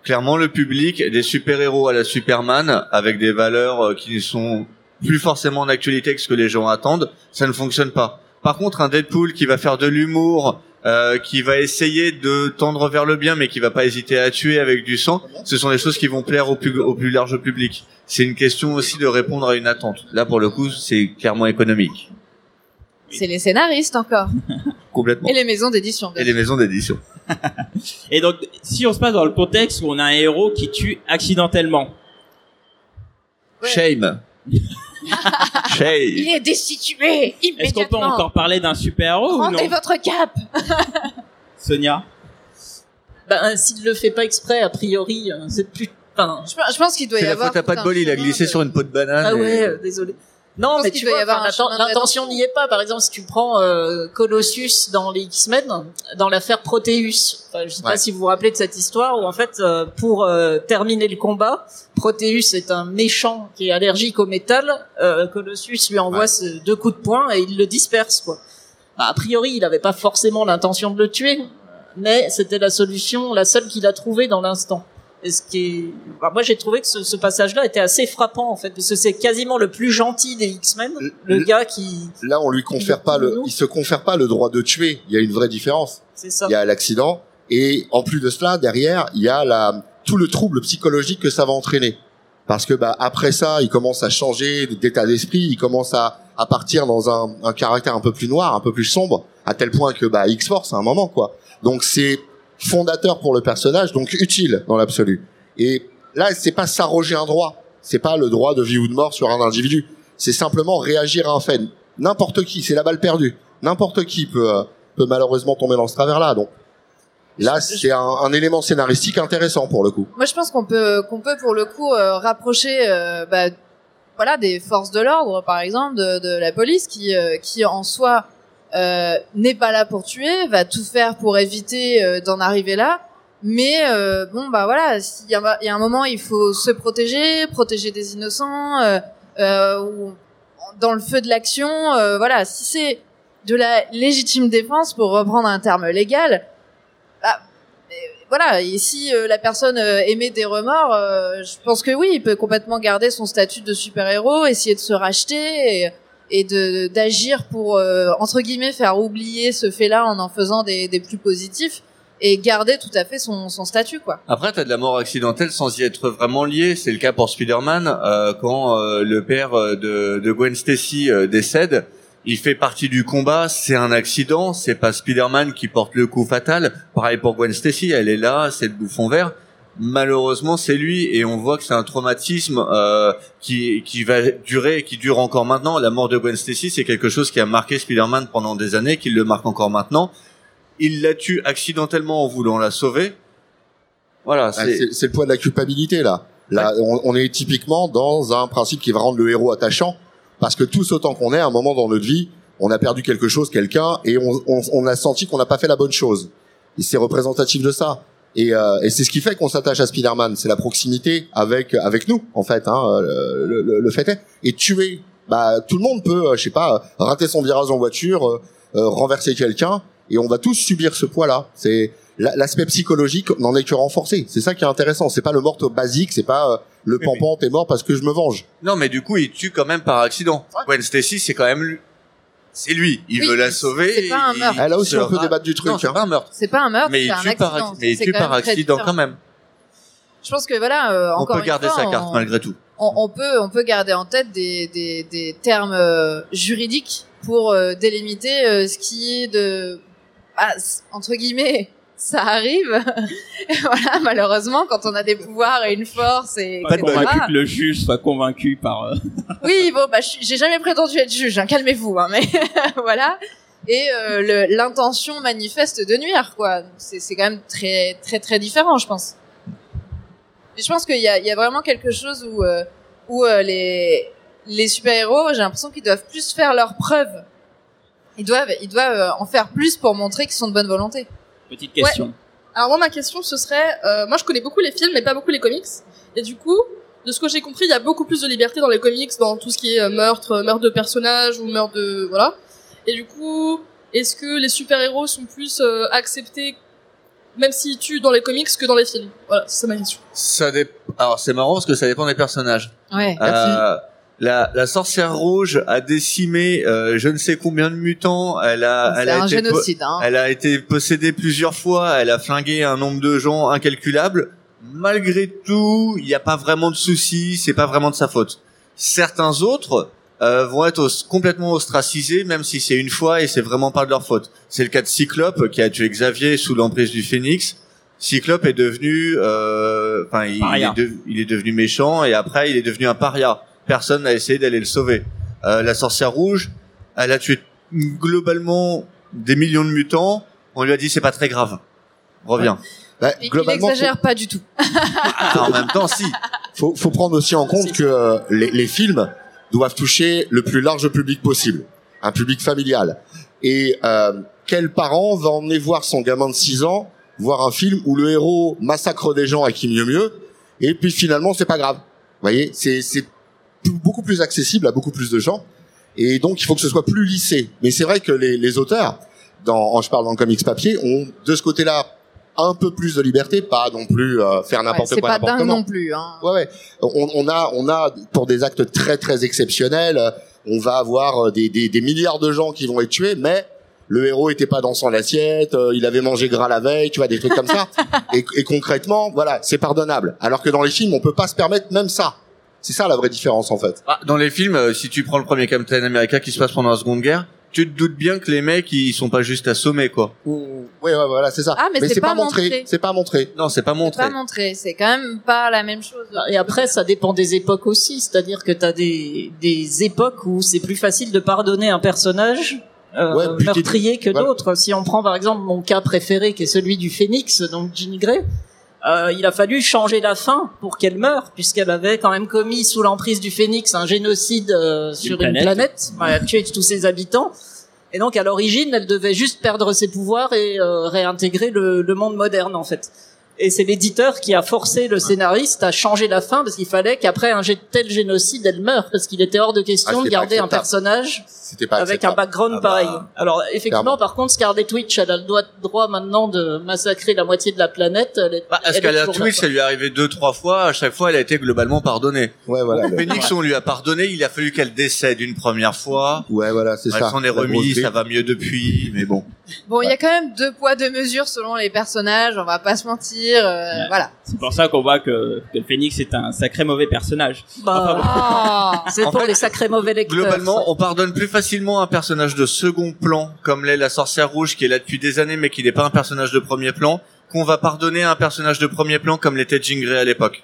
Clairement, le public, des super-héros à la Superman, avec des valeurs euh, qui ne sont plus forcément en actualité que ce que les gens attendent, ça ne fonctionne pas. Par contre, un Deadpool qui va faire de l'humour, euh, qui va essayer de tendre vers le bien, mais qui va pas hésiter à tuer avec du sang, ce sont des choses qui vont plaire au plus, au plus large public. C'est une question aussi de répondre à une attente. Là, pour le coup, c'est clairement économique. C'est les scénaristes encore Complètement. et les maisons d'édition. Et les maisons d'édition. Et donc, si on se passe dans le contexte où on a un héros qui tue accidentellement, Ouais. Shame. Shame. est destitué est-ce qu'on peut encore parler d'un super-héros ou non? Rendez votre cap. Sonia? Ben, s'il le fait pas exprès, a priori, euh, c'est plus. Enfin, Je, pense- je pense qu'il doit y C'est la avoir. faute à pas de bol, il a glissé de- sur une peau de banane. ah et- ouais, euh, désolé. Non, mais tu vois, l'intention n'y est pas. Par exemple, si tu prends euh, Colossus dans les X-Men, dans l'affaire Proteus, enfin, je sais Ouais. pas si vous vous rappelez de cette histoire, où en fait, euh, pour euh, terminer le combat, Proteus est un méchant qui est allergique au métal. Euh, Colossus lui envoie Ouais. deux coups de poing et il le disperse. Quoi. Bah, a priori, il n'avait pas forcément l'intention de le tuer, mais c'était la solution, la seule qu'il a trouvée dans l'instant. Et ce qui est... bah, moi, j'ai trouvé que ce, ce passage-là était assez frappant, en fait, parce que c'est quasiment le plus gentil des X-Men, le Le- gars qui... Là, on lui confère pas le, il se confère pas le droit de tuer. Il y a une vraie différence. C'est ça. Il y a l'accident et en plus de cela, derrière, il y a la tout le trouble psychologique que ça va entraîner. Parce que bah après ça, il commence à changer d'état d'esprit, il commence à, à partir dans un, un caractère un peu plus noir, un peu plus sombre, à tel point que bah X-Force à un moment quoi. Donc c'est fondateur pour le personnage, donc utile dans l'absolu. Et là, c'est pas s'arroger un droit, c'est pas le droit de vie ou de mort sur un individu, c'est simplement réagir à un fait. N'importe qui, c'est la balle perdue. N'importe qui peut euh, peut malheureusement tomber dans ce travers-là. Donc là, c'est un, un élément scénaristique intéressant pour le coup. Moi, je pense qu'on peut qu'on peut pour le coup euh, rapprocher, euh, bah, voilà, des forces de l'ordre, par exemple, de, de la police, qui qui en soi euh, n'est pas là pour tuer, va tout faire pour éviter euh, d'en arriver là. Mais euh, bon, bah voilà, il y a, un moment, il faut se protéger, protéger des innocents, euh, euh, ou dans le feu de l'action. euh, voilà, si c'est de la légitime défense, pour reprendre un terme légal, bah, voilà, et si la personne émet des remords, je pense que oui, il peut complètement garder son statut de super-héros, essayer de se racheter et, et de d'agir pour euh, entre guillemets faire oublier ce fait-là en en faisant des, des plus positifs et garder tout à fait son, son statut quoi. Après, t'as de la mort accidentelle sans y être vraiment lié. C'est le cas pour Spider-Man euh, quand euh, le père euh, de, de Gwen Stacy euh, décède. Il fait partie du combat. C'est un accident. C'est pas Spider-Man qui porte le coup fatal. Pareil pour Gwen Stacy. Elle est là. C'est le bouffon vert. Malheureusement, c'est lui et on voit que c'est un traumatisme euh, qui qui va durer, et qui dure encore maintenant. La mort de Gwen Stacy, c'est quelque chose qui a marqué Spider-Man pendant des années, qui le marque encore maintenant. Il la tue accidentellement en voulant la sauver. Voilà, Ah, c'est le poids de la culpabilité là. Là, on, on est typiquement dans un principe qui va rendre le héros attachant, parce que tous autant qu'on est, à un moment dans notre vie, on a perdu quelque chose, quelqu'un, et on, on, on a senti qu'on n'a pas fait la bonne chose. Et c'est représentatif de ça. Et, euh, et c'est ce qui fait qu'on s'attache à Spider-Man, c'est la proximité avec avec nous, en fait. Hein, le, le- le fait est. Et tuer, bah tout le monde peut, euh, je sais pas, rater son virage en voiture, euh, euh, renverser quelqu'un, et on va tous subir ce poids-là. C'est la- l'aspect psychologique n'en est que renforcé. C'est ça qui est intéressant. C'est pas le mort basique, c'est pas euh, le Oui, pampant t'es mort parce que je me venge. Non, mais du coup, il tue quand même par accident. Gwen Stacy, c'est quand même lui. C'est lui. Il Oui, veut la sauver. c'est pas un il- meurtre. Ah, là aussi, on peut débattre du truc. Non, c'est hein. pas un meurtre. C'est pas un meurtre, Mais c'est il un tue par, accident. acc- mais il C'est tue quand par accident quand même. Je pense que voilà, euh, On encore peut garder fois, sa carte on- malgré tout. on, on peut on peut garder en tête des des, des termes euh, juridiques pour euh, délimiter euh, ce qui est de ah, entre guillemets ça arrive voilà malheureusement quand on a des pouvoirs et une force et Pas etc. convaincu que le juge soit convaincu par. euh, oui bon bah j'ai jamais prétendu être juge hein, calmez-vous hein, mais voilà et euh, l'intention manifeste de nuire quoi c'est quand même très très très différent je pense et je pense qu'il y a, il y a vraiment quelque chose où, euh, où euh, les, les super-héros, j'ai l'impression qu'ils doivent plus faire leurs preuves. Ils doivent, ils doivent en faire plus pour montrer qu'ils sont de bonne volonté. Petite question. Alors moi ma question ce serait, euh, moi je connais beaucoup les films mais pas beaucoup les comics et du coup de ce que j'ai compris il y a beaucoup plus de liberté dans les comics dans tout ce qui est euh, meurtre, euh, meurtre de personnages ou meurtre de voilà et du coup est-ce que les super héros sont plus euh, acceptés même s'ils tuent dans les comics que dans les films? Voilà c'est ma question. Ça dép- Alors c'est marrant parce que ça dépend des personnages. Ouais. Euh, la, la sorcière rouge a décimé euh, je ne sais combien de mutants. Elle a, elle C'est a un été génocide. Hein. Elle a été possédée plusieurs fois, elle a flingué un nombre de gens incalculable. Malgré tout, il n'y a pas vraiment de soucis, c'est pas vraiment de sa faute. Certains autres euh, vont être os- complètement ostracisés, même si c'est une fois et c'est vraiment pas de leur faute. C'est le cas de Cyclope qui a tué Xavier sous l'emprise du Phénix. Cyclope est devenu, euh, de- il est devenu méchant et après il est devenu un paria. Personne n'a essayé d'aller le sauver. Euh, la sorcière rouge, elle a tué globalement des millions de mutants. On lui a dit c'est pas très grave. Reviens. Bah, Il, il globalement, exagère pas du tout. Ah, en même temps, si. faut, faut prendre aussi en compte que euh, les, les films doivent toucher le plus large public possible, un public familial. Et euh, quel parent va emmener voir son gamin de 6 ans voir un film où le héros massacre des gens à qui mieux mieux, et puis finalement c'est pas grave. Vous voyez, c'est beaucoup plus accessible à beaucoup plus de gens, et donc il faut que ce soit plus lissé. Mais c'est vrai que les, les auteurs, dans, je parle dans le comics papier, ont de ce côté-là un peu plus de liberté, pas non plus euh, faire Ouais, n'importe c'est quoi pas n'importe dingue non plus. Hein. Ouais, ouais. On, on a, on a pour des actes très très exceptionnels, on va avoir euh, des, des, des milliards de gens qui vont être tués, mais le héros était pas dans son assiette, euh, il avait mangé gras la veille, tu vois, des trucs comme ça. Et, et concrètement, voilà, c'est pardonnable. Alors que dans les films, on peut pas se permettre même ça. C'est ça la vraie différence en fait. Ah, dans les films, euh, si tu prends le premier Captain America qui se passe pendant la Seconde Guerre, tu te doutes bien que les mecs ils sont pas juste assommés quoi. Ou- Ouais, ouais, voilà, c'est ça. Ah, mais c'est c'est pas montré. montré. C'est pas montré. Non, c'est pas C'est montré. pas montré. C'est quand même pas la même chose. Et après, ça dépend des époques aussi. C'est-à-dire que t'as des, des époques où c'est plus facile de pardonner un personnage euh, Ouais, meurtrier que voilà. d'autres. Si on prend par exemple mon cas préféré, qui est celui du Phénix, donc Jean Grey, euh, il a fallu changer la fin pour qu'elle meure, puisqu'elle avait quand même commis sous l'emprise du Phénix un génocide euh, sur une planète. planète, elle a tué tous ses habitants. Et donc à l'origine, elle devait juste perdre ses pouvoirs et euh, réintégrer le, le monde moderne en fait. Et c'est l'éditeur qui a forcé le scénariste à changer la fin parce qu'il fallait qu'après un tel génocide, elle meure parce qu'il était hors de Ah, question c'était de garder un personnage C'était pas avec un background Ah bah. pareil. Alors effectivement, Clairement. par contre, Scarlet Witch, elle a le droit, maintenant de massacrer la moitié de la planète. Elle est, Bah, elle Witch, ça lui est arrivé deux, trois fois. À chaque fois, elle a été globalement pardonnée. Ouais, voilà. Phoenix, on lui a pardonné. Il a fallu qu'elle décède une première fois. Ouais, voilà, c'est Elle ça. s'en est remis, ça va mieux depuis, mais bon. Bon, il y a quand même deux poids deux mesures selon les personnages. On va pas se mentir. Euh, Ouais. Voilà. C'est pour ça qu'on voit que, que Phoenix est un sacré mauvais personnage. Bah, Ah. c'est pour fait, les sacrés mauvais lecteurs. Globalement, ça. on pardonne plus facilement un personnage de second plan, comme l'est la sorcière rouge, qui est là depuis des années, mais qui n'est pas un personnage de premier plan, qu'on va pardonner à un personnage de premier plan comme l'était Jean Grey à l'époque.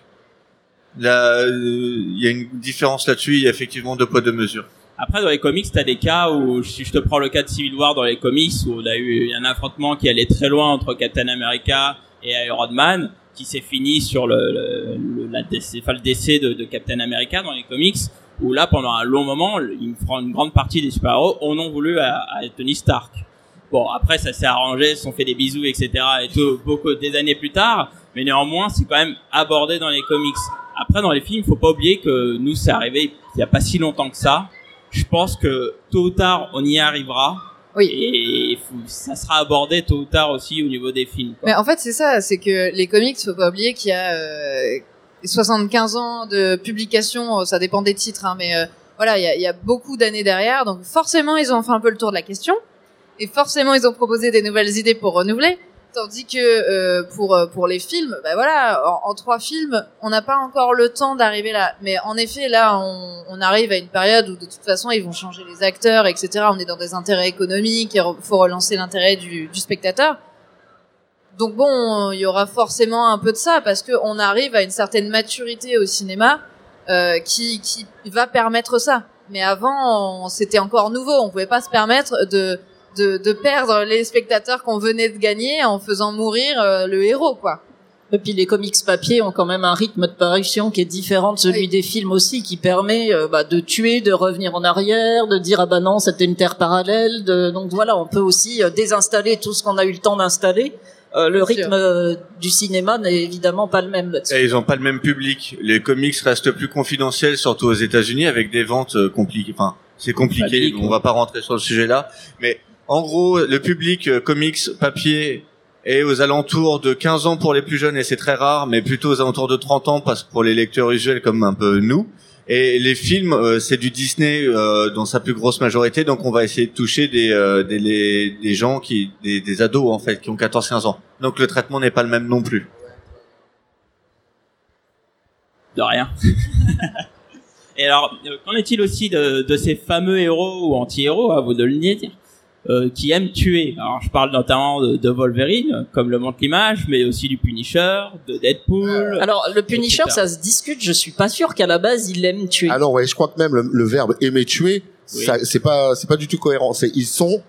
Là, euh, il y a une différence là-dessus. Il y a effectivement deux poids deux mesures. Après, dans les comics, t'as des cas où, si je te prends le cas de Civil War dans les comics, où on a eu un affrontement qui allait très loin entre Captain America et Iron Man, qui s'est fini sur le, le, la décès, enfin, le décès de, Captain America dans les comics, où là, pendant un long moment, prend une grande partie des super-héros en ont voulu à, à Tony Stark. Bon, après, ça s'est arrangé, ils se sont fait des bisous, etc. et tout, beaucoup des années plus tard, mais néanmoins, c'est quand même abordé dans les comics. Après, dans les films, faut pas oublier que nous, c'est arrivé il y a pas si longtemps que ça. Je pense que tôt ou tard, on y arrivera. Oui. Et ça sera abordé tôt ou tard aussi au niveau des films. quoi. Mais en fait, c'est ça, c'est que les comics, faut pas oublier qu'il y a euh, 75 ans de publication, euh, ça dépend des titres, hein, mais euh, voilà, il y y a beaucoup d'années derrière, donc forcément, ils ont fait un peu le tour de la question, et forcément, ils ont proposé des nouvelles idées pour renouveler. Tandis que euh, pour euh, pour les films, bah voilà, en, trois films, on n'a pas encore le temps d'arriver là. Mais en effet, là, on, on arrive à une période où de toute façon, ils vont changer les acteurs, etc. On est dans des intérêts économiques, il faut relancer l'intérêt du, du spectateur. Donc bon, il y aura forcément un peu de ça parce que on arrive à une certaine maturité au cinéma euh, qui qui va permettre ça. Mais avant, c'était encore nouveau. On pouvait pas se permettre de de, de perdre les spectateurs qu'on venait de gagner en faisant mourir euh, le héros, quoi. Et puis les comics papier ont quand même un rythme de parution qui est différent de celui Oui. des films aussi, qui permet euh, bah, de tuer, de revenir en arrière, de dire ah bah non c'était une terre parallèle. De... Donc voilà, on peut aussi euh, désinstaller tout ce qu'on a eu le temps d'installer. Euh, le rythme euh, du cinéma n'est évidemment pas le même. Et ils ont pas le même public. Les comics restent plus confidentiels, surtout aux États-Unis, avec des ventes euh, compliquées. Enfin, c'est compliqué. On va pas rentrer sur le sujet là. Mais en gros, le public euh, comics papier est aux alentours de 15 ans pour les plus jeunes, et c'est très rare, mais plutôt aux alentours de 30 ans, parce que pour les lecteurs usuels comme un peu nous. Et les films, euh, c'est du Disney euh, dans sa plus grosse majorité, donc on va essayer de toucher des des, des gens qui des, ados en fait qui ont 14-15 ans. Donc le traitement n'est pas le même non plus. De rien. Et alors, qu'en est-il aussi de, ces fameux héros ou anti-héros, à vous de le dire, euh, qui aiment tuer Alors, je parle notamment de, de Wolverine, comme le montre l'image, mais aussi du Punisher, de Deadpool. Alors le Punisher, etc. ça se discute. Je suis pas sûr qu'à la base il aime tuer. Ah non, ouais, je crois que même le, le verbe aimer tuer, Oui. ça, c'est pas, c'est pas du tout cohérent. C'est, ils sont,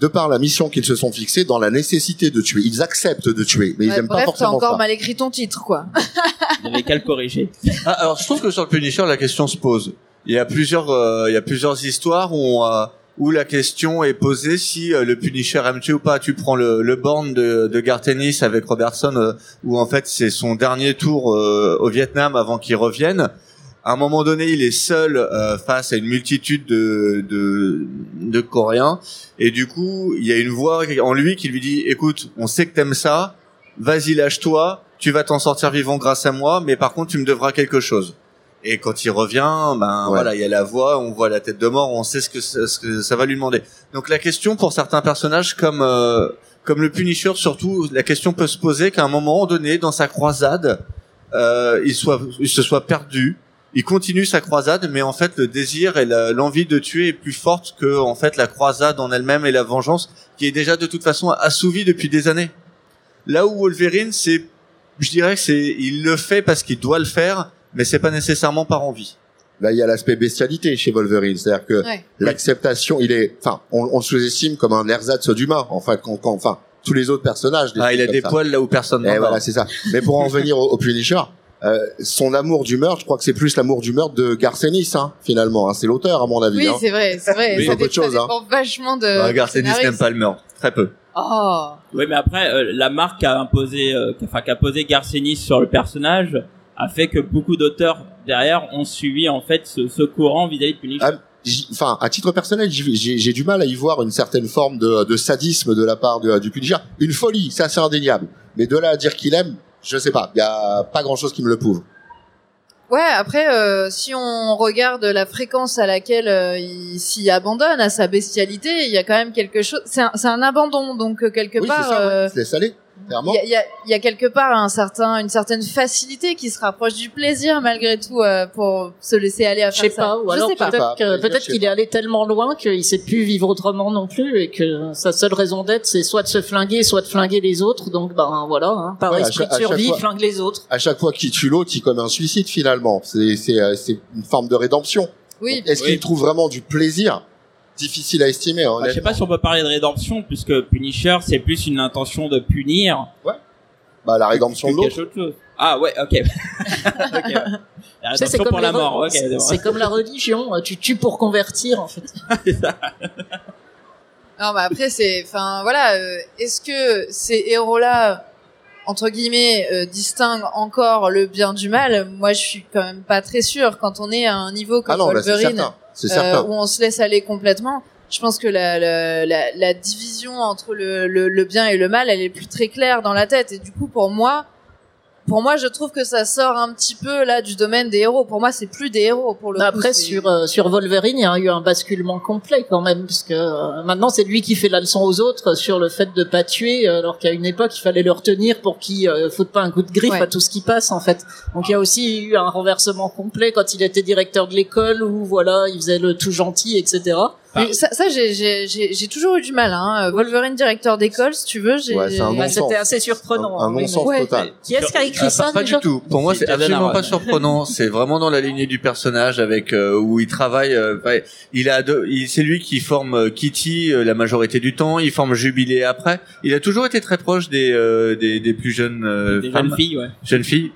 de par la mission qu'ils se sont fixés, dans la nécessité de tuer. Ils acceptent de tuer, mais ils Ouais, aiment pas forcément encore ça. mal écrit ton titre, quoi. Vous n'avez qu'à le corriger. Ah, alors je trouve que sur le Punisher la question se pose. Il y a plusieurs euh, il y a plusieurs histoires où on, euh, où la question est posée si euh, le Punisher aime tuer ou pas. Tu prends le le Born de de Garth Ennis avec Robertson euh, où en fait c'est son dernier tour euh, au Vietnam avant qu'il revienne. À un moment donné, il est seul face à une multitude de, de de Coréens et du coup, il y a une voix en lui qui lui dit "Écoute, on sait que t'aimes ça, vas-y lâche-toi, tu vas t'en sortir vivant grâce à moi, mais par contre tu me devras quelque chose. Et quand il revient, ben Ouais. voilà, il y a la voix, on voit la tête de mort, on sait ce que ça, ce que ça va lui demander. Donc la question pour certains personnages comme euh, comme le Punisher surtout, la question peut se poser qu'à un moment donné dans sa croisade, euh, il soit il se soit perdu il continue sa croisade, mais en fait le désir et l'envie de tuer est plus forte que en fait la croisade en elle-même et la vengeance qui est déjà de toute façon assouvie depuis des années. Là où Wolverine, c'est, je dirais que c'est, il le fait parce qu'il doit le faire, mais c'est pas nécessairement par envie. Là, il y a l'aspect bestialité chez Wolverine, c'est-à-dire que Ouais. l'acceptation, il est, enfin, on, sous-estime comme un ersatz d'humain, enfin, quand, quand- enfin, tous les autres personnages. Ah, il a des ça. poils là où personne Et n'en a. voilà, c'est ça. Mais pour en venir au, au Punisher, euh, son amour du meurtre, je crois que c'est plus l'amour du meurtre de Garcenis, hein, finalement. Hein, c'est l'auteur, à mon avis. Oui, hein. c'est vrai, c'est vrai. Oui, ça, beaucoup de dé- ça choses, hein. dépend vachement de. Ah, du Garcenis n'aime pas le meurtre, très peu. Oh. Oui, mais après, euh, la marque a imposé, euh, enfin, qu'a posé Garcenis sur le personnage a fait que beaucoup d'auteurs derrière ont suivi en fait ce, ce courant vis-à-vis de Punisher. Ah, Enfin, à titre personnel, j'ai j'ai du mal à y voir une certaine forme de, de sadisme de la part de- du Punisher. Une folie, ça c'est indéniable. Mais de là à dire qu'il aime, je sais pas. Il y a pas grand-chose qui me le prouve. Ouais, après, euh, si on regarde la fréquence à laquelle euh, il s'y abandonne, à sa bestialité, il y a quand même quelque chose. C'est un, c'est un abandon, donc euh, quelque oui, c'est part, ça. euh, Ouais. Se laisse aller, clairement. il y, a, il y, a, il y a quelque part un certain, une certaine facilité qui se rapproche du plaisir malgré tout euh, pour se laisser aller à Je faire sais ça. pas, ou Je alors sais pas. peut-être pas. que Je peut-être sais qu'il est allé tellement loin qu'il sait plus vivre autrement non plus et que sa seule raison d'être c'est soit de se flinguer, soit de flinguer les autres. Donc ben voilà, hein, par Ouais, esprit chaque- de survie, fois. flingue les autres. À chaque fois qu'il tue l'autre, il commet un suicide finalement. C'est c'est euh, c'est une forme de rédemption. Oui, Est-ce Oui. qu'il trouve vraiment du plaisir Difficile à estimer. Hein, Enfin, je sais pas si on peut parler de rédemption puisque Punisher c'est plus une intention de punir bah, la rédemption de l'autre. Ah ouais, ok. Ok, ouais. La Tu sais, rédemption pour les la re- mort. Ok, c'est- bon. comme la religion, tu tues pour convertir en fait. Non, mais après, c'est, enfin, voilà, euh, est-ce que ces héros-là, entre guillemets, euh, distinguent encore le bien du mal? Moi, je suis quand même pas très sûre. Quand on est à un niveau comme Ah non, là, c'est Wolverine, certain. C'est euh, certain. où on se laisse aller complètement, je pense que la, la, la, la division entre le, le, le bien et le mal, elle est plus très claire dans la tête. Et du coup, pour moi, pour moi, je trouve que ça sort un petit peu là du domaine des héros. Pour moi, c'est plus des héros pour le. Après sur euh, sur Wolverine, il y a eu un basculement complet quand même parce que euh, maintenant c'est lui qui fait la leçon aux autres sur le fait de pas tuer euh, alors qu'à une époque il fallait le retenir pour qu'il euh, foute pas un coup de griffe Ouais. à tout ce qui passe en fait. Donc il y a aussi eu un renversement complet quand il était directeur de l'école où voilà il faisait le tout gentil etc. Mais ça, ça j'ai- j'ai j'ai- j'ai toujours eu du mal. Hein. Wolverine, directeur d'école, si tu veux, j'ai. Ouais, Bah, c'était assez surprenant. Un, hein, oui, non-sens Ouais. total. Qui est-ce qui a écrit ça Ah, pas déjà du tout. Pour moi, C'est absolument pas surprenant. C'est vraiment dans la lignée du personnage avec euh, où il travaille. euh, il a, c'est lui qui forme euh, Kitty euh, la majorité du temps. Il forme Jubilé après. Il a toujours été très proche des euh, des, des plus jeunes euh, Des femmes, jeunes filles, ouais. jeunes filles.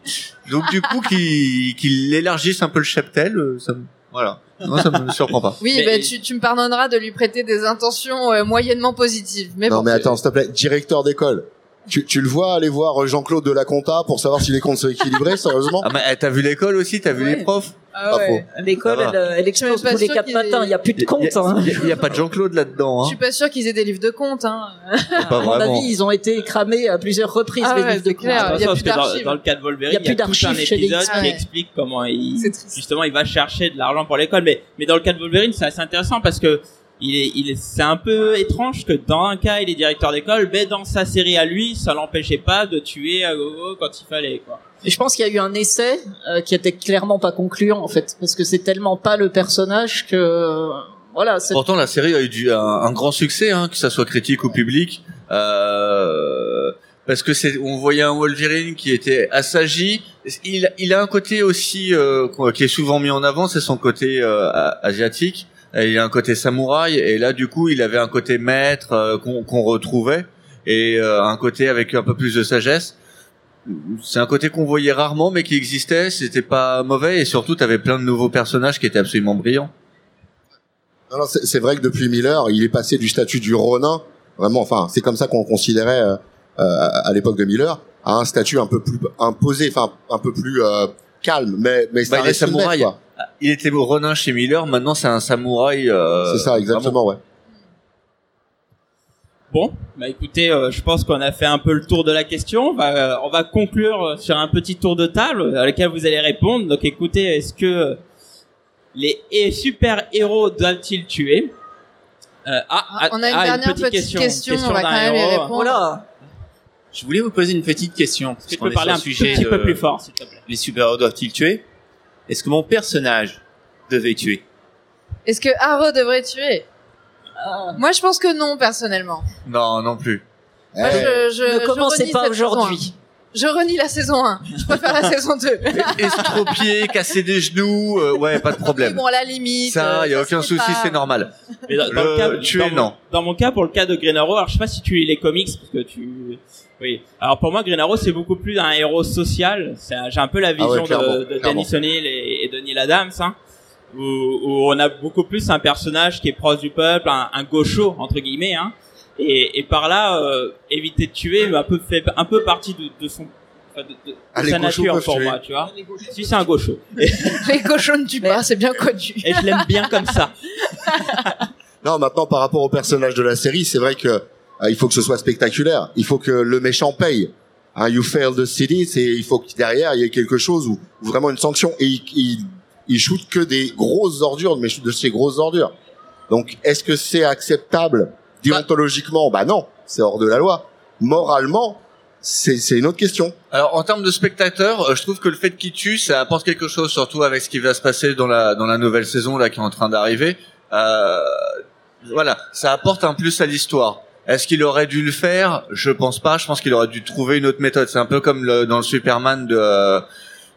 Donc du coup, qu'il qu'il élargisse un peu le cheptel, euh, ça me, voilà. Moi, ça me surprend pas. Oui, Mais- bah, tu, tu me pardonneras de lui prêter des intentions euh, moyennement positives. Mais non bon. mais attends, s'il te plaît, directeur d'école. Tu, tu le vois aller voir Jean-Claude de la Compta pour savoir si les comptes sont équilibrés, sérieusement Ah, mais eh, t'as vu l'école aussi, t'as vu Ouais. les profs? Ah ouais. L'école Ça va. elle, elle explose Je tous pas les quatre qu'il matins. Il y a plus de Il y, compte. hein. a- il y a- il y a pas de Jean-Claude là-dedans. Je Hein. suis pas sûre qu'ils aient des livres de comptes. Hein. Pas À mon vraiment. avis, ils ont été cramés à plusieurs reprises Ah les ouais, livres de comptes. Attention, il y a parce plus que dans, d'archives. dans le cas de Wolverine, Il y a il y a, plus tout un d'archives épisode qui Ouais. explique comment il, justement, il va chercher de l'argent pour l'école. Mais, mais dans le cas de Wolverine, c'est assez intéressant parce que il est, il est, c'est un peu étrange que dans un cas, il est directeur d'école, mais dans sa série à lui, ça l'empêchait pas de tuer à gogo quand il fallait, quoi. Et je pense qu'il y a eu un essai euh, qui était clairement pas concluant en fait, parce que c'est tellement pas le personnage que euh, voilà. Pourtant, la série a eu du, un, un grand succès, hein, que ça soit critique ou public, euh, parce que c'est, on voyait un Wolverine qui était assagi. Il, il a un côté aussi euh, qui est souvent mis en avant, c'est son côté euh, asiatique. Et il a un côté samouraï, et là, du coup, il avait un côté maître euh, qu'on qu'on retrouvait, et euh, un côté avec un peu plus de sagesse. C'est un côté qu'on voyait rarement, mais qui existait. C'était pas mauvais, et surtout, t'avais plein de nouveaux personnages qui étaient absolument brillants. Non, c'est vrai que depuis Miller, il est passé du statut du Ronin, vraiment, enfin, c'est comme ça qu'on considérait euh, euh, à l'époque de Miller, à un statut un peu plus imposé, enfin, un peu plus euh, calme, mais mais ça Bah, reste samouraï. Il était Ronin chez Miller, maintenant c'est un samouraï. euh, C'est ça, exactement, ouais. Bon, bah écoutez, euh, je pense qu'on a fait un peu le tour de la question. On va, euh, on va conclure sur un petit tour de table à lequel vous allez répondre. Donc écoutez, est-ce que les super-héros doivent-ils tuer? Euh, ah, On a une ah, dernière petite question, on va quand même y héros. répondre. Voilà. Je voulais vous poser une petite question. Est-ce que parce tu qu'on peux est parler sur un sujet petit peu plus fort, s'il te plaît? Les super-héros doivent-ils tuer? Est-ce que mon personnage devait tuer Est-ce que Arrow devrait tuer Ah. Moi, je pense que non, personnellement. Non, non plus. Moi, Eh, je, je, ne je commencez renie pas aujourd'hui. 1. Je renie la saison 1. Je préfère la saison 2. Estropié, casser des genoux, euh, ouais, pas de Mais problème. bon, à la limite. Ça, euh, y a aucun souci, pas. c'est normal. Mais dans, dans Le le cas, tuer, dans, mon- non. Dans mon cas, pour le cas de Green Arrow, alors je sais pas si tu lis les comics, parce que tu, oui. Alors pour moi, Green Arrow, c'est beaucoup plus un héros social. J'ai un peu la vision Ah ouais, clairement, de, de. Dennis O'Neill et, et de Neil Adams, hein, où, où on a beaucoup plus un personnage qui est proche du peuple, un, un gaucho entre guillemets, hein, et, et par là, euh, éviter de tuer un peu fait un peu partie de, de son, de, de- de Ah, les sa gauchos nature pour tuer. moi, tu vois. Si c'est un gaucho, Les cochons ne tuent pas, c'est bien connu. et je l'aime bien comme ça. Non, maintenant par rapport au personnage de la série, c'est vrai que il faut que ce soit spectaculaire. Il faut que le méchant paye. Hein, you fail the city, il faut que derrière il y ait quelque chose ou, vraiment une sanction. Et il, il, il shoot que des grosses ordures, mais de ces grosses ordures. Donc est-ce que c'est acceptable déontologiquement? Bah non, c'est hors de la loi. Moralement, c'est c'est une autre question. Alors en termes de spectateurs, euh, je trouve que le fait qu'il tue, ça apporte quelque chose, surtout avec ce qui va se passer dans la dans la nouvelle saison là qui est en train d'arriver. Euh, voilà, ça apporte un plus à l'histoire. Est-ce qu'il aurait dû le faire? Je pense pas. Je pense qu'il aurait dû trouver une autre méthode. C'est un peu comme le, dans le Superman de euh,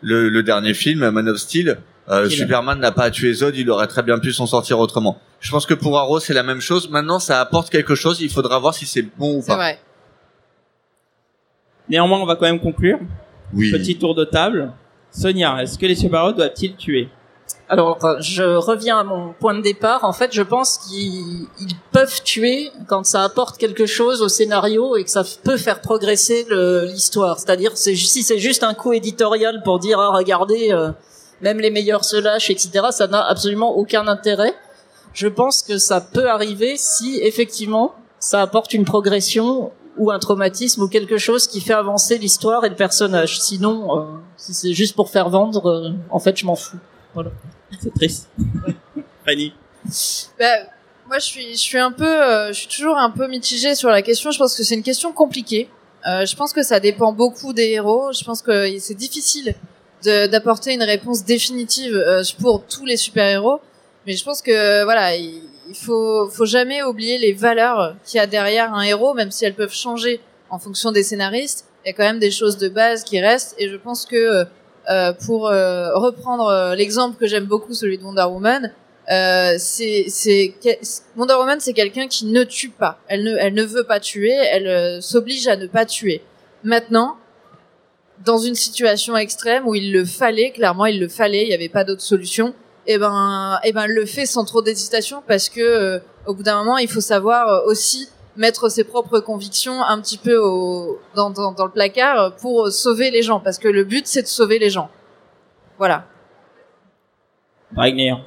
le, le dernier film, Man of Steel. Euh. Superman n'a pas tué Zod, il aurait très bien pu s'en sortir autrement. Je pense que pour Arrow c'est la même chose. Maintenant, ça apporte quelque chose. Il faudra voir si c'est bon ou pas. vrai. Néanmoins, on va quand même conclure. Oui. Petit tour de table. Sonia, est-ce que les super-héros doivent-ils tuer? Alors, je reviens à mon point de départ. En fait, je pense qu'ils ils peuvent tuer quand ça apporte quelque chose au scénario et que ça peut faire progresser l'histoire. C'est-à-dire, si c'est juste un coup éditorial pour dire, ah, regardez, euh, même les meilleurs se lâchent, etc., ça n'a absolument aucun intérêt. Je pense que ça peut arriver si, effectivement, ça apporte une progression ou un traumatisme ou quelque chose qui fait avancer l'histoire et le personnage. Sinon, euh, si c'est juste pour faire vendre, euh, en fait, je m'en fous. C'est triste. Fanny. Bah, moi, je suis, je suis un peu, euh, je suis toujours un peu mitigée sur la question. Je pense que c'est une question compliquée. Euh, je pense que ça dépend beaucoup des héros. Je pense que c'est difficile d'apporter une réponse définitive euh, pour tous les super-héros. Mais je pense que voilà, il, il faut, faut jamais oublier les valeurs qu'il y a derrière un héros, même si elles peuvent changer en fonction des scénaristes. Il y a quand même des choses de base qui restent. Et je pense que euh, pour euh, reprendre euh, l'exemple que j'aime beaucoup, celui de Wonder Woman, euh, c'est Wonder Woman c'est quelqu'un qui ne tue pas. Elle ne elle ne veut pas tuer, elle euh, s'oblige à ne pas tuer. Maintenant, dans une situation extrême où il le fallait, clairement il le fallait, il n'y avait pas d'autre solution. Et ben et ben elle le fait sans trop d'hésitation parce que euh, au bout d'un moment il faut savoir euh, aussi mettre ses propres convictions un petit peu au, dans, dans, dans le placard pour sauver les gens parce que le but c'est de sauver les gens. Voilà. Ragnar.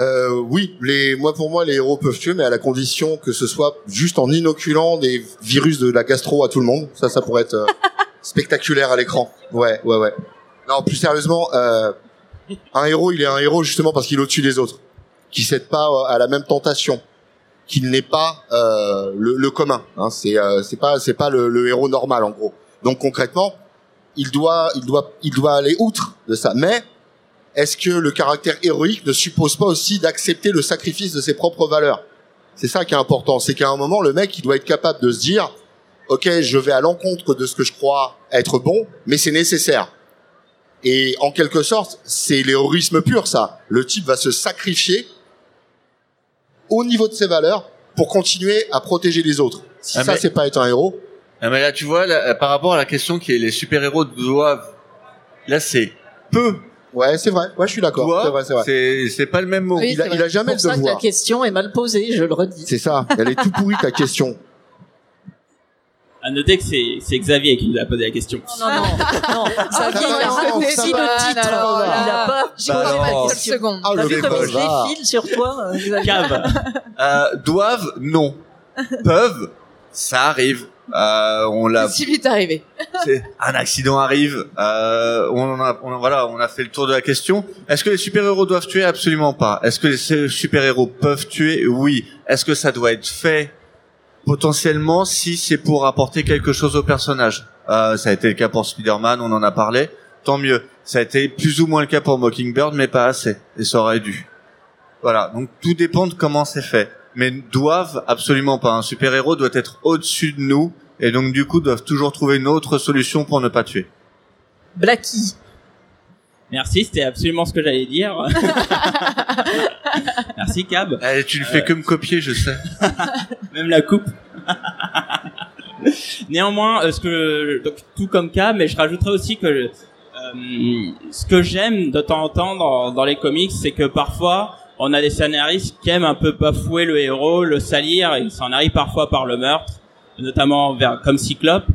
Euh, oui, les, moi pour moi les héros peuvent tuer, mais à la condition que ce soit juste en inoculant des virus de la gastro à tout le monde. Ça, ça pourrait être euh, spectaculaire à l'écran. Ouais, ouais, ouais. Non, plus sérieusement, euh, un héros, il est un héros justement parce qu'il est au-dessus des autres, qui cède pas euh, à la même tentation, qu'il n'est pas euh, le, le commun. Hein, c'est euh, c'est pas c'est pas le, le héros normal en gros. Donc concrètement, il doit il doit il doit aller outre de ça, mais est-ce que le caractère héroïque ne suppose pas aussi d'accepter le sacrifice de ses propres valeurs? C'est ça qui est important, c'est qu'à un moment, le mec, il doit être capable de se dire, ok, je vais à l'encontre de ce que je crois être bon, mais c'est nécessaire. Et en quelque sorte, c'est l'héroïsme pur, ça. Le type va se sacrifier au niveau de ses valeurs pour continuer à protéger les autres. Si Ah, ça, mais- c'est pas être un héros, Ah, mais là, tu vois, là, par rapport à la question qui est les super-héros doivent, là, c'est peu. ouais, c'est vrai. Ouais, je suis d'accord. C'est vrai, c'est vrai. c'est, c'est pas le même mot. Oui, Il a, il a jamais C'est pour le ça que la devoir. question est mal posée, je le redis. C'est ça. Elle est tout pourrie ta question. À noter que c'est, c'est Xavier qui nous a posé la question. Non, non, non. Xavier, il a raccourci ça le titre. alors, Il a pas J'ai Bah posé ma non. question seconde. Ah, T'as vu comme je défile sur toi, euh, Xavier Cave. Euh, doivent, non. Peuvent, ça arrive. Euh, on l'a, si vite arrivé. c'est- un accident arrive. Euh, on en a, on, voilà, on a fait le tour de la question. Est-ce que les super-héros doivent tuer? Absolument pas. Est-ce que les super-héros peuvent tuer? Oui. Est-ce que ça doit être fait? Potentiellement si c'est pour apporter quelque chose au personnage euh, Ça a été le cas pour Spider-Man, on en a parlé. Tant mieux. Ça a été plus ou moins le cas pour Mockingbird, mais pas assez. Et ça aurait dû. Voilà. Donc tout dépend de comment c'est fait. Mais doivent absolument pas. Un super-héros doit être au-dessus de nous. Et donc du coup doivent toujours trouver une autre solution pour ne pas tuer. Blacky. Merci, c'était absolument ce que j'allais dire. Merci Cab. Eh, tu ne fais que me copier, je sais. Même la coupe. Néanmoins, euh, ce que donc, tout comme Cab, mais je rajouterais aussi que euh, ce que j'aime de temps en temps dans, dans les comics, c'est que parfois on a des scénaristes qui aiment un peu bafouer le héros, le salir, et s'en arrive parfois par le meurtre, notamment vers comme Cyclope.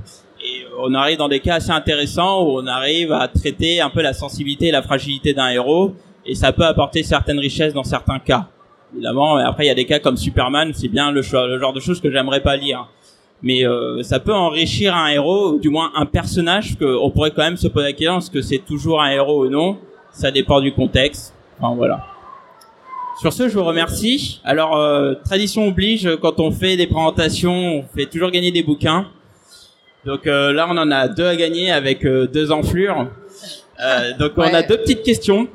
On arrive dans des cas assez intéressants où on arrive à traiter un peu la sensibilité et la fragilité d'un héros, et ça peut apporter certaines richesses dans certains cas. Évidemment, après il y a des cas comme Superman, c'est bien le, le genre de choses que j'aimerais pas lire. Mais euh, ça peut enrichir un héros, ou du moins un personnage, que on pourrait quand même se poser la question est-ce que c'est toujours un héros ou non? Ça dépend du contexte. Enfin voilà. Sur ce, je vous remercie. Alors, euh, tradition oblige, quand on fait des présentations, on fait toujours gagner des bouquins. Donc euh, là, on en a deux à gagner avec euh, deux enflures. Euh, donc on a deux petites questions.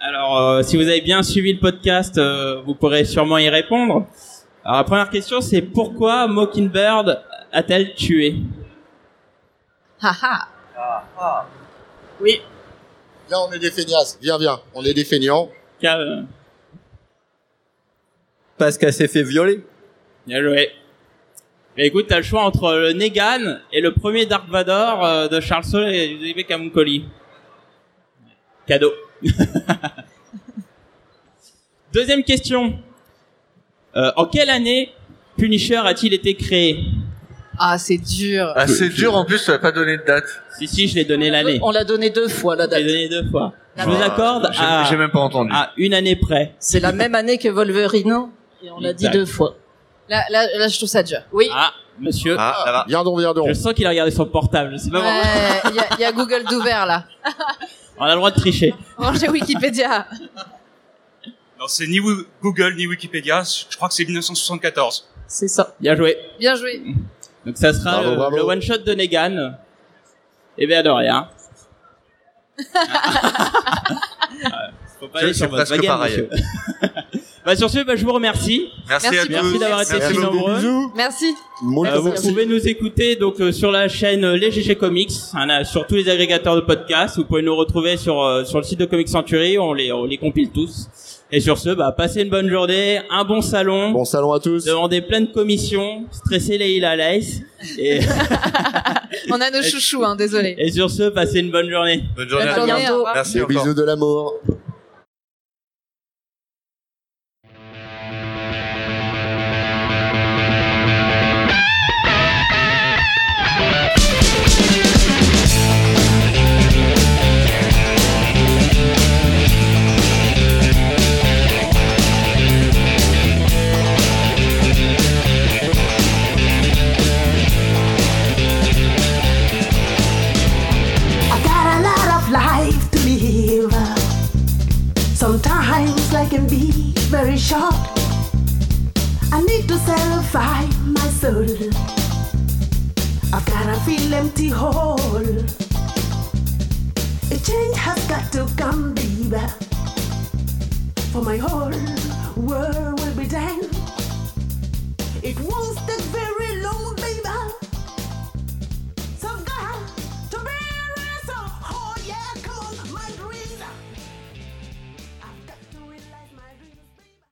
Alors, euh, si vous avez bien suivi le podcast, euh, vous pourrez sûrement y répondre. Alors la première question, c'est pourquoi Mockingbird a-t-elle tué? Haha. Oui. Viens, on est des feignasses. Viens, viens. On est des feignants. Car, Parce qu'elle s'est fait violer. Bien joué. Mais écoute, t'as le choix entre le Negan et le premier Dark Vador euh, de Charles Soule et Ludwig Camuncoli. Cadeau. Deuxième question. Euh, en quelle année Punisher a-t-il été créé Ah, c'est dur. Ah, c'est dur en plus, tu n'as pas donné de date. Si, si, je l'ai donné l'année. On l'a donné deux fois, la Je l'ai date. donné deux fois. Je vous Ah, accorde j'ai- à, J'ai même pas entendu. à une année près. C'est la même année que Wolverine. Et on l'a dit deux fois. Là, là, là, je trouve ça dur. Oui. Ah, monsieur. Ah, là va. Viens donc, viens donc. Je sens qu'il a regardé son portable. Je sais pas. Ouais, il y a, il y a Google d'ouvert là. On a le droit de tricher. Rangez Wikipédia. Alors c'est ni Google ni Wikipédia, je crois que c'est 1974. C'est ça. Bien joué. Bien joué. Donc ça sera Bravo, le, bravo. le one shot de Negan. Eh bien de rien. Ouais, Faut pas aller sur votre pareil. Bah sur ce, bah, je vous remercie. Merci, Merci à Merci tous. d'avoir été Merci si nombreux. Merci. Moult Euh, vous merci. pouvez nous écouter donc euh, sur la chaîne euh, Les GG Comics, hein, sur tous les agrégateurs de podcasts. Vous pouvez nous retrouver sur euh, sur le site de Comic Century. On les on les compile tous. Et sur ce, bah passez une bonne journée, un bon salon. Bon salon à tous. Demandez plein de commissions, stressez les Hila Lace. Et, On a nos chouchous, hein, désolé. et sur ce, passez une bonne journée. Bonne journée Bonne à journée, tous. au revoir. Merci Des bisous de l'amour. short. I need to satisfy my soul. I've got a feel empty hole. A change has got to come, baby. For my whole world will be done. It was the